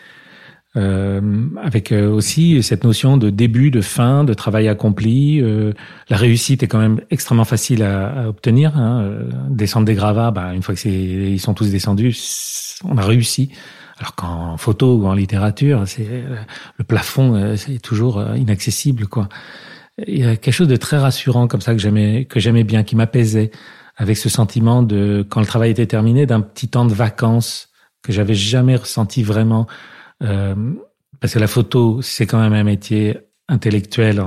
[SPEAKER 3] Euh, avec euh, aussi cette notion de début, de fin, de travail accompli. Euh, la réussite est quand même extrêmement facile à, à obtenir. Hein. Euh, Descendre des gravats, bah, une fois que c'est, ils sont tous descendus, on a réussi. Alors qu'en photo ou en littérature, c'est euh, le plafond, c'est toujours inaccessible, quoi. Il y a quelque chose de très rassurant comme ça que j'aimais que j'aimais bien, qui m'apaisait, avec ce sentiment de quand le travail était terminé, d'un petit temps de vacances que j'avais jamais ressenti vraiment. Euh, parce que la photo, c'est quand même un métier intellectuel,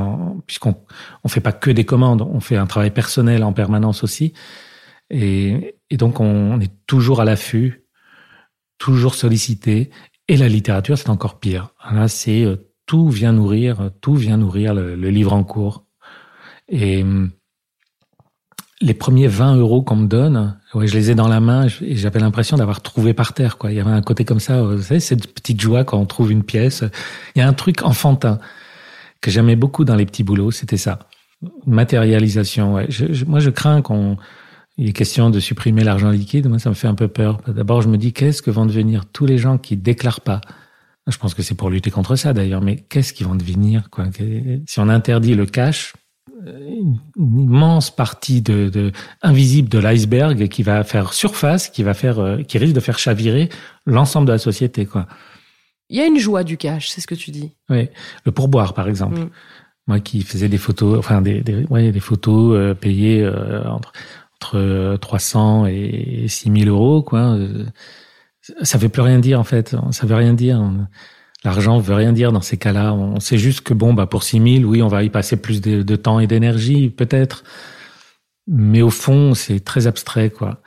[SPEAKER 3] puisqu'on on fait pas que des commandes, on fait un travail personnel en permanence aussi. Et, et donc, on, est toujours à l'affût, toujours sollicité. Et la littérature, c'est encore pire. Là, c'est euh, tout vient nourrir, tout vient nourrir le, le livre en cours. Et hum, les premiers 20 euros qu'on me donne, ouais, je les ai dans la main et j'avais l'impression d'avoir trouvé par terre. Quoi. Il y avait un côté comme ça, vous savez, cette petite joie quand on trouve une pièce. Il y a un truc enfantin que j'aimais beaucoup dans les petits boulots, c'était ça. Matérialisation. Ouais. Je- je- moi, je crains qu'on il est question de supprimer l'argent liquide. Moi, ça me fait un peu peur. D'abord, je me dis, qu'est-ce que vont devenir tous les gens qui déclarent pas? Je pense que c'est pour lutter contre ça, d'ailleurs. Mais qu'est-ce qu'ils vont devenir quoi? Si on interdit le cash, euh, une immense partie de, de invisible de l'iceberg qui va faire surface, qui va faire, euh, qui risque de faire chavirer l'ensemble de la société, quoi.
[SPEAKER 2] Il y a une joie du cash, c'est ce que tu dis.
[SPEAKER 3] Oui, le pourboire, par exemple.
[SPEAKER 2] Mm.
[SPEAKER 3] Moi qui faisais des photos, enfin des, des, ouais, des photos euh, payées euh, entre, entre euh, 300 et 6000 euros, quoi. euh, ça veut plus rien dire, en fait. Ça veut rien dire. L'argent veut rien dire dans ces cas-là. On sait juste que bon, bah pour 6000, oui, on va y passer plus de, temps et d'énergie, peut-être. Mais au fond, c'est très abstrait, quoi.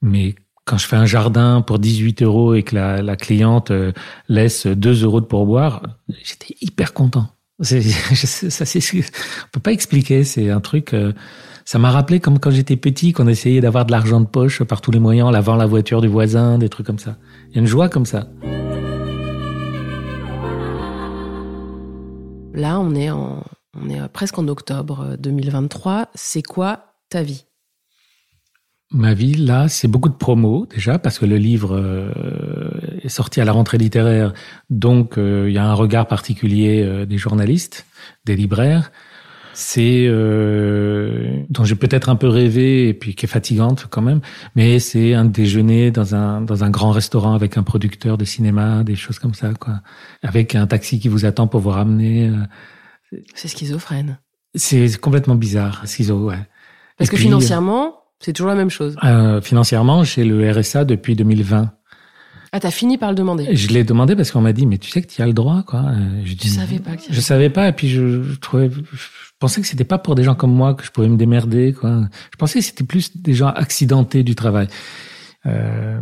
[SPEAKER 3] Mais quand je fais un jardin pour 18 euros et que la, cliente euh, laisse 2 euros de pourboire, j'étais hyper content. C'est, *laughs* ça, c'est, on peut pas expliquer. C'est un truc. euh, ça m'a rappelé comme quand j'étais petit, qu'on essayait d'avoir de l'argent de poche par tous les moyens, en lavant la voiture du voisin, des trucs comme ça. Il y a une joie comme ça.
[SPEAKER 2] Là, on est, en, on est presque en octobre euh, 2023. C'est quoi ta vie?
[SPEAKER 3] Ma vie, là, c'est beaucoup de promos déjà, parce que le livre euh, est sorti à la rentrée littéraire, donc euh, il y a un regard particulier euh, des journalistes, des libraires. C'est euh, dont j'ai peut-être un peu rêvé et puis qui est fatigante quand même, mais c'est un déjeuner dans un dans un grand restaurant avec un producteur de cinéma, des choses comme ça, quoi, avec un taxi qui vous attend pour vous ramener. euh.
[SPEAKER 2] C'est schizophrène.
[SPEAKER 3] C'est complètement bizarre, schizo, ouais.
[SPEAKER 2] Parce
[SPEAKER 3] Et
[SPEAKER 2] que
[SPEAKER 3] puis,
[SPEAKER 2] financièrement, c'est toujours la même chose.
[SPEAKER 3] euh, financièrement, j'ai le RSA depuis 2020.
[SPEAKER 2] Ah, t'as fini par le demander.
[SPEAKER 3] Je l'ai demandé parce qu'on m'a dit, mais tu sais que tu as le droit, quoi. Je dis,
[SPEAKER 2] savais pas que
[SPEAKER 3] Je savais pas, et puis je, je trouvais, je pensais que c'était pas pour des gens comme moi que je pouvais me démerder, quoi. Je pensais que c'était plus des gens accidentés du travail. Euh,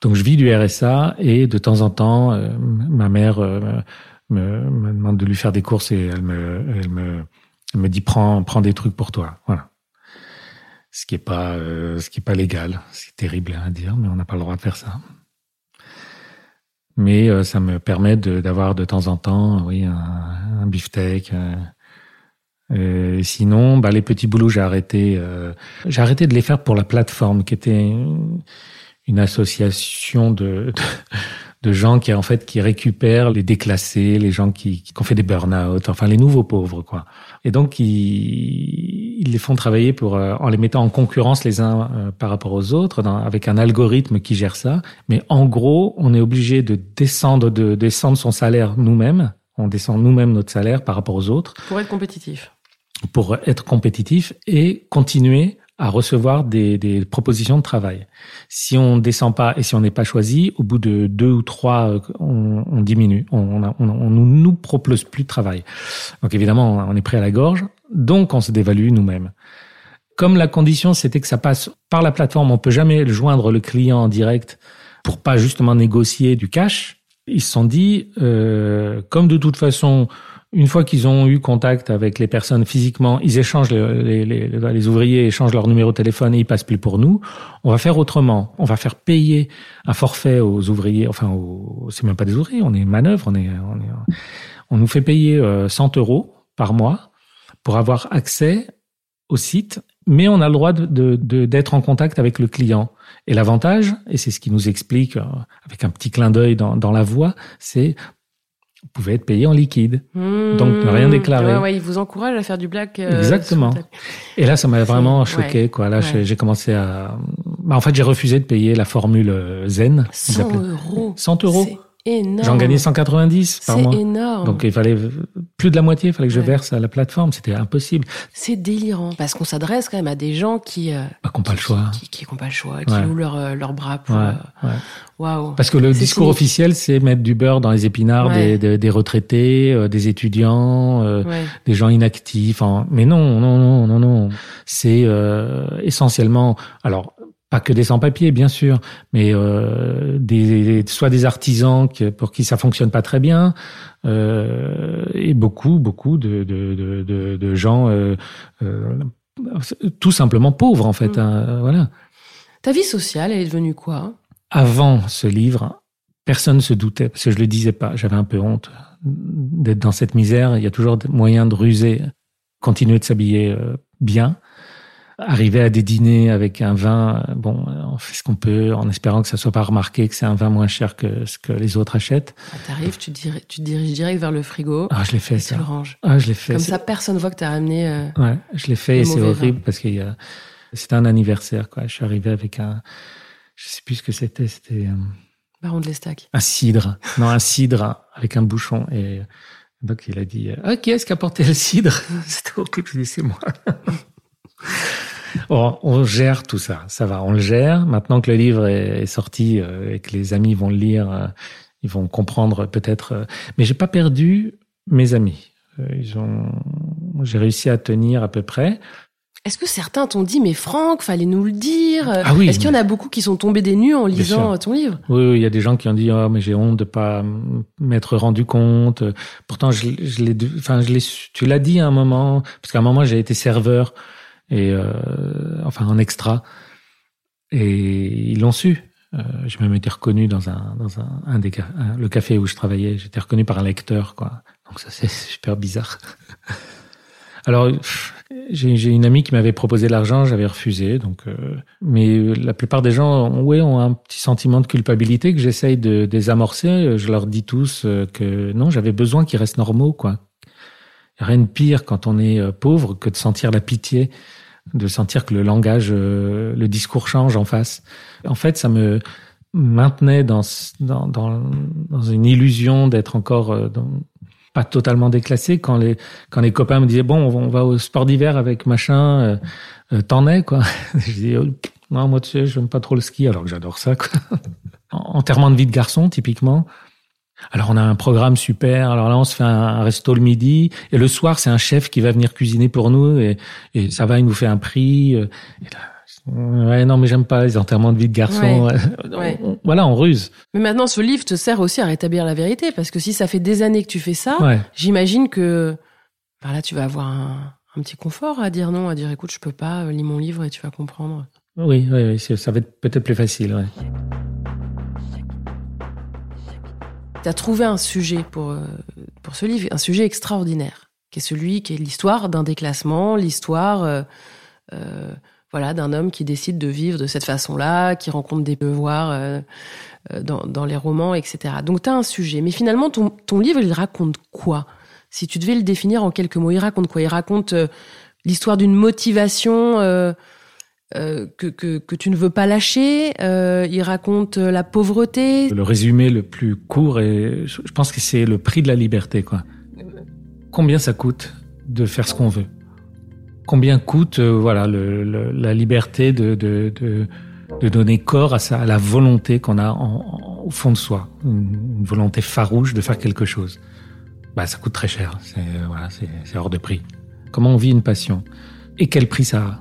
[SPEAKER 3] donc je vis du RSA et de temps en temps, euh, ma mère euh, me, me demande de lui faire des courses et elle me, elle me, elle me dit prends, prends des trucs pour toi, voilà. Ce qui est pas, euh, ce qui est pas légal, c'est terrible à dire, mais on n'a pas le droit de faire ça mais euh, ça me permet d'avoir de, temps en temps, oui, un, un beefsteak. euh. Euh, sinon, bah, les petits boulots, j'ai arrêté. euh, j'ai arrêté de les faire pour la plateforme, qui était une, une association de, de de gens qui en fait qui récupèrent les déclassés, les gens qui, qui ont fait des burn-out, enfin les nouveaux pauvres quoi. Et donc ils ils les font travailler pour euh, en les mettant en concurrence les uns euh, par rapport aux autres, dans, avec un algorithme qui gère ça. Mais en gros, on est obligé de descendre de descendre son salaire nous-mêmes. On descend nous-mêmes notre salaire par rapport aux autres
[SPEAKER 2] Pour être compétitif.
[SPEAKER 3] pour être compétitif et continuer à recevoir des, des propositions de travail. Si on descend pas et si on n'est pas choisi, au bout de deux ou trois, euh, on, diminue. On, nous, nous propose plus de travail. Donc évidemment, on est pris à la gorge. Donc on se dévalue nous-mêmes. Comme la condition, c'était que ça passe par la plateforme, on peut jamais joindre le client en direct pour pas justement négocier du cash. Ils se sont dit, euh, comme de toute façon, une fois qu'ils ont eu contact avec les personnes physiquement, ils échangent le- les, les, les ouvriers échangent leur numéro de téléphone et ils passent plus pour nous. On va faire autrement. On va faire payer un forfait aux ouvriers. Enfin, aux, c'est même pas des ouvriers. On est manœuvre. On est, on est, on nous fait payer euh, 100 euros par mois pour avoir accès au site, mais on a le droit de, de- d'être en contact avec le client. Et l'avantage, et c'est ce qui nous explique euh, avec un petit clin d'œil dans, dans la voix, c'est pouvez être payé en liquide. Donc, ne rien déclarer.
[SPEAKER 2] Ouais, ouais, ils vous encouragent à faire du black. euh,
[SPEAKER 3] Exactement. Et là, ça m'a vraiment choqué.
[SPEAKER 2] ouais.
[SPEAKER 3] Quoi. Là, j'ai- commencé à. Bah, en fait, j'ai refusé de payer la formule euh, Zen. ils
[SPEAKER 2] 100
[SPEAKER 3] appelaient.
[SPEAKER 2] euros.
[SPEAKER 3] 100 euros.
[SPEAKER 2] C'est énorme.
[SPEAKER 3] J'en gagnais 190 par
[SPEAKER 2] C'est
[SPEAKER 3] mois.
[SPEAKER 2] énorme.
[SPEAKER 3] Donc, il fallait plus de la moitié. Il fallait que je
[SPEAKER 2] Ouais.
[SPEAKER 3] verse à la plateforme. C'était impossible.
[SPEAKER 2] C'est délirant parce qu'on s'adresse quand même à des gens qui euh,
[SPEAKER 3] Bah, qu'on pas le choix.
[SPEAKER 2] qui qui, qui ont pas le choix, qui
[SPEAKER 3] Ouais.
[SPEAKER 2] ouvrent leur euh, leurs bras pour.
[SPEAKER 3] Ouais,
[SPEAKER 2] euh.
[SPEAKER 3] Parce que le
[SPEAKER 2] C'est
[SPEAKER 3] discours officiel, c'est mettre du beurre dans les épinards des, des, des retraités, euh, des étudiants, euh, des gens inactifs. hein. Mais non, non, non, non, non. C'est euh, essentiellement, alors pas que des sans-papiers, bien sûr, mais euh, des, soit des artisans qui, pour qui ça fonctionne pas très bien, euh, et beaucoup, beaucoup de, de, de, de, de gens euh, euh, tout simplement pauvres en fait.
[SPEAKER 2] Mm.
[SPEAKER 3] hein, voilà.
[SPEAKER 2] Ta vie sociale, elle est devenue quoi?
[SPEAKER 3] Avant ce livre, personne ne se doutait, parce que je le disais pas, j'avais un peu honte d'être dans cette misère. Il y a toujours moyen de ruser, continuer de s'habiller euh, bien, arriver à des dîners avec un vin. euh, Bon, on fait ce qu'on peut, en espérant que ça soit pas remarqué que c'est un vin moins cher que ce que les autres achètent.
[SPEAKER 2] Ah, T'arrives, tu, tu te diriges direct vers le frigo
[SPEAKER 3] Ah, je l'ai fait
[SPEAKER 2] et tu
[SPEAKER 3] ça.
[SPEAKER 2] le ranges.
[SPEAKER 3] Ah, je l'ai fait.
[SPEAKER 2] Comme ça, personne voit que t'as ramené. euh,
[SPEAKER 3] Ouais, je l'ai fait
[SPEAKER 2] Le
[SPEAKER 3] et c'est horrible
[SPEAKER 2] vin.
[SPEAKER 3] parce qu'il y a, c'était un anniversaire quoi. Je suis arrivé avec un, je sais plus ce que c'était, c'était. euh,
[SPEAKER 2] Baron de l'Estac.
[SPEAKER 3] un cidre. Non, un cidre avec un bouchon. Et donc, il a dit, euh, ah, qui est-ce qui a porté le cidre? *laughs* C'était horrible. Je dis, c'est moi. On gère tout ça. Ça va, on le gère. Maintenant que le livre est sorti euh, et que les amis vont le lire, euh, ils vont comprendre peut-être. euh, Mais j'ai pas perdu mes amis. Ils ont, j'ai réussi à tenir à peu près.
[SPEAKER 2] Est-ce que certains t'ont dit, mais Franck, fallait nous le dire?
[SPEAKER 3] Ah oui,
[SPEAKER 2] Est-ce qu'il y en a beaucoup qui sont tombés des nues en lisant ton livre?
[SPEAKER 3] Oui, oui, il y a des gens qui ont dit oh mais j'ai honte de pas m'être rendu compte. Pourtant je, l'ai- je l'ai enfin je l'ai tu l'as dit à un moment parce qu'à un moment j'ai été serveur et euh, enfin en extra et ils l'ont su. Euh, j'ai même été reconnu dans un dans un, un des un- le café où je travaillais, j'étais reconnu par un lecteur quoi. Donc ça *laughs* c'est super bizarre. Alors j'ai une amie qui m'avait proposé l'argent, j'avais refusé. Donc, euh, mais la plupart des gens, ouais, ont un petit sentiment de culpabilité que j'essaye de désamorcer. Je leur dis tous euh, que non, j'avais besoin qu'ils restent normaux, quoi. Rien de pire quand on est euh, pauvre que de sentir la pitié, de sentir que le langage, euh, le discours change en face. En fait, ça me maintenait dans dans dans, dans une illusion d'être encore euh, pas totalement déclassé quand les quand les copains me disaient bon on va au sport d'hiver avec machin euh, t'en es quoi *laughs* je dis oh, non moi tu sais j'aime pas trop le ski alors que j'adore ça quoi *laughs* En- enterrement de vie de garçon typiquement alors on a un programme super. Alors là on se fait un, resto le midi. Et le soir c'est un chef qui va venir cuisiner pour nous et, et ça va il nous fait un prix euh, et là, ouais non mais j'aime pas les enterrements de vie de garçon.
[SPEAKER 2] Ouais.
[SPEAKER 3] Voilà on ruse.
[SPEAKER 2] Mais maintenant, ce livre te sert aussi à rétablir la vérité, parce que si ça fait des années que tu fais ça,
[SPEAKER 3] ouais.
[SPEAKER 2] j'imagine que par là, tu vas avoir un, un petit confort à dire non, à dire écoute, je peux pas, euh, lis mon livre et tu vas comprendre.
[SPEAKER 3] oui oui, oui ça va être peut-être plus facile ouais
[SPEAKER 2] Tu as trouvé un sujet pour, euh, pour ce livre, un sujet extraordinaire, qui est celui qui est l'histoire d'un déclassement, l'histoire euh, euh, voilà, d'un homme qui décide de vivre de cette façon-là, qui rencontre des devoirs dans, les romans, etc. Donc tu as un sujet. Mais finalement, ton, ton livre, il raconte quoi? Si tu devais le définir en quelques mots, il raconte quoi? Il raconte l'histoire d'une motivation euh, euh, que, tu ne veux pas lâcher. Euh, il raconte la pauvreté.
[SPEAKER 3] Le résumé le plus court, et je pense que c'est le prix de la liberté. Quoi. Combien ça coûte de faire ce qu'on veut? Combien coûte voilà la liberté de, de, donner corps à, la volonté qu'on a au fond de soi, une, volonté farouche de faire quelque chose bah, ça coûte très cher. C'est voilà, hors de prix. Comment on vit une passion? Et quel prix ça a?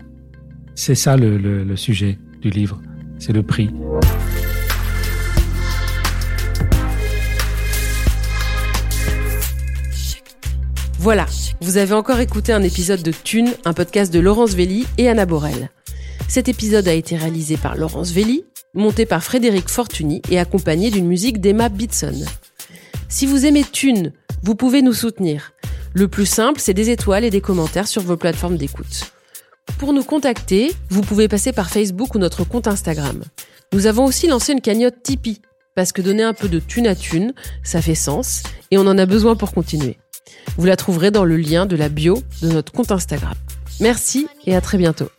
[SPEAKER 3] C'est ça le, sujet du livre. C'est le prix.
[SPEAKER 2] Voilà, vous avez encore écouté un épisode de Thune, un podcast de Laurence Velli et Anna Borel. Cet épisode a été réalisé par Laurence Velli, monté par Frédéric Fortuny et accompagné d'une musique d'Emma Bitson. Si vous aimez Thune, vous pouvez nous soutenir. Le plus simple, c'est des étoiles et des commentaires sur vos plateformes d'écoute. Pour nous contacter, vous pouvez passer par Facebook ou notre compte Instagram. Nous avons aussi lancé une cagnotte Tipeee, parce que donner un peu de thune à thune, ça fait sens, et on en a besoin pour continuer. Vous la trouverez dans le lien de la bio de notre compte Instagram. Merci et à très bientôt.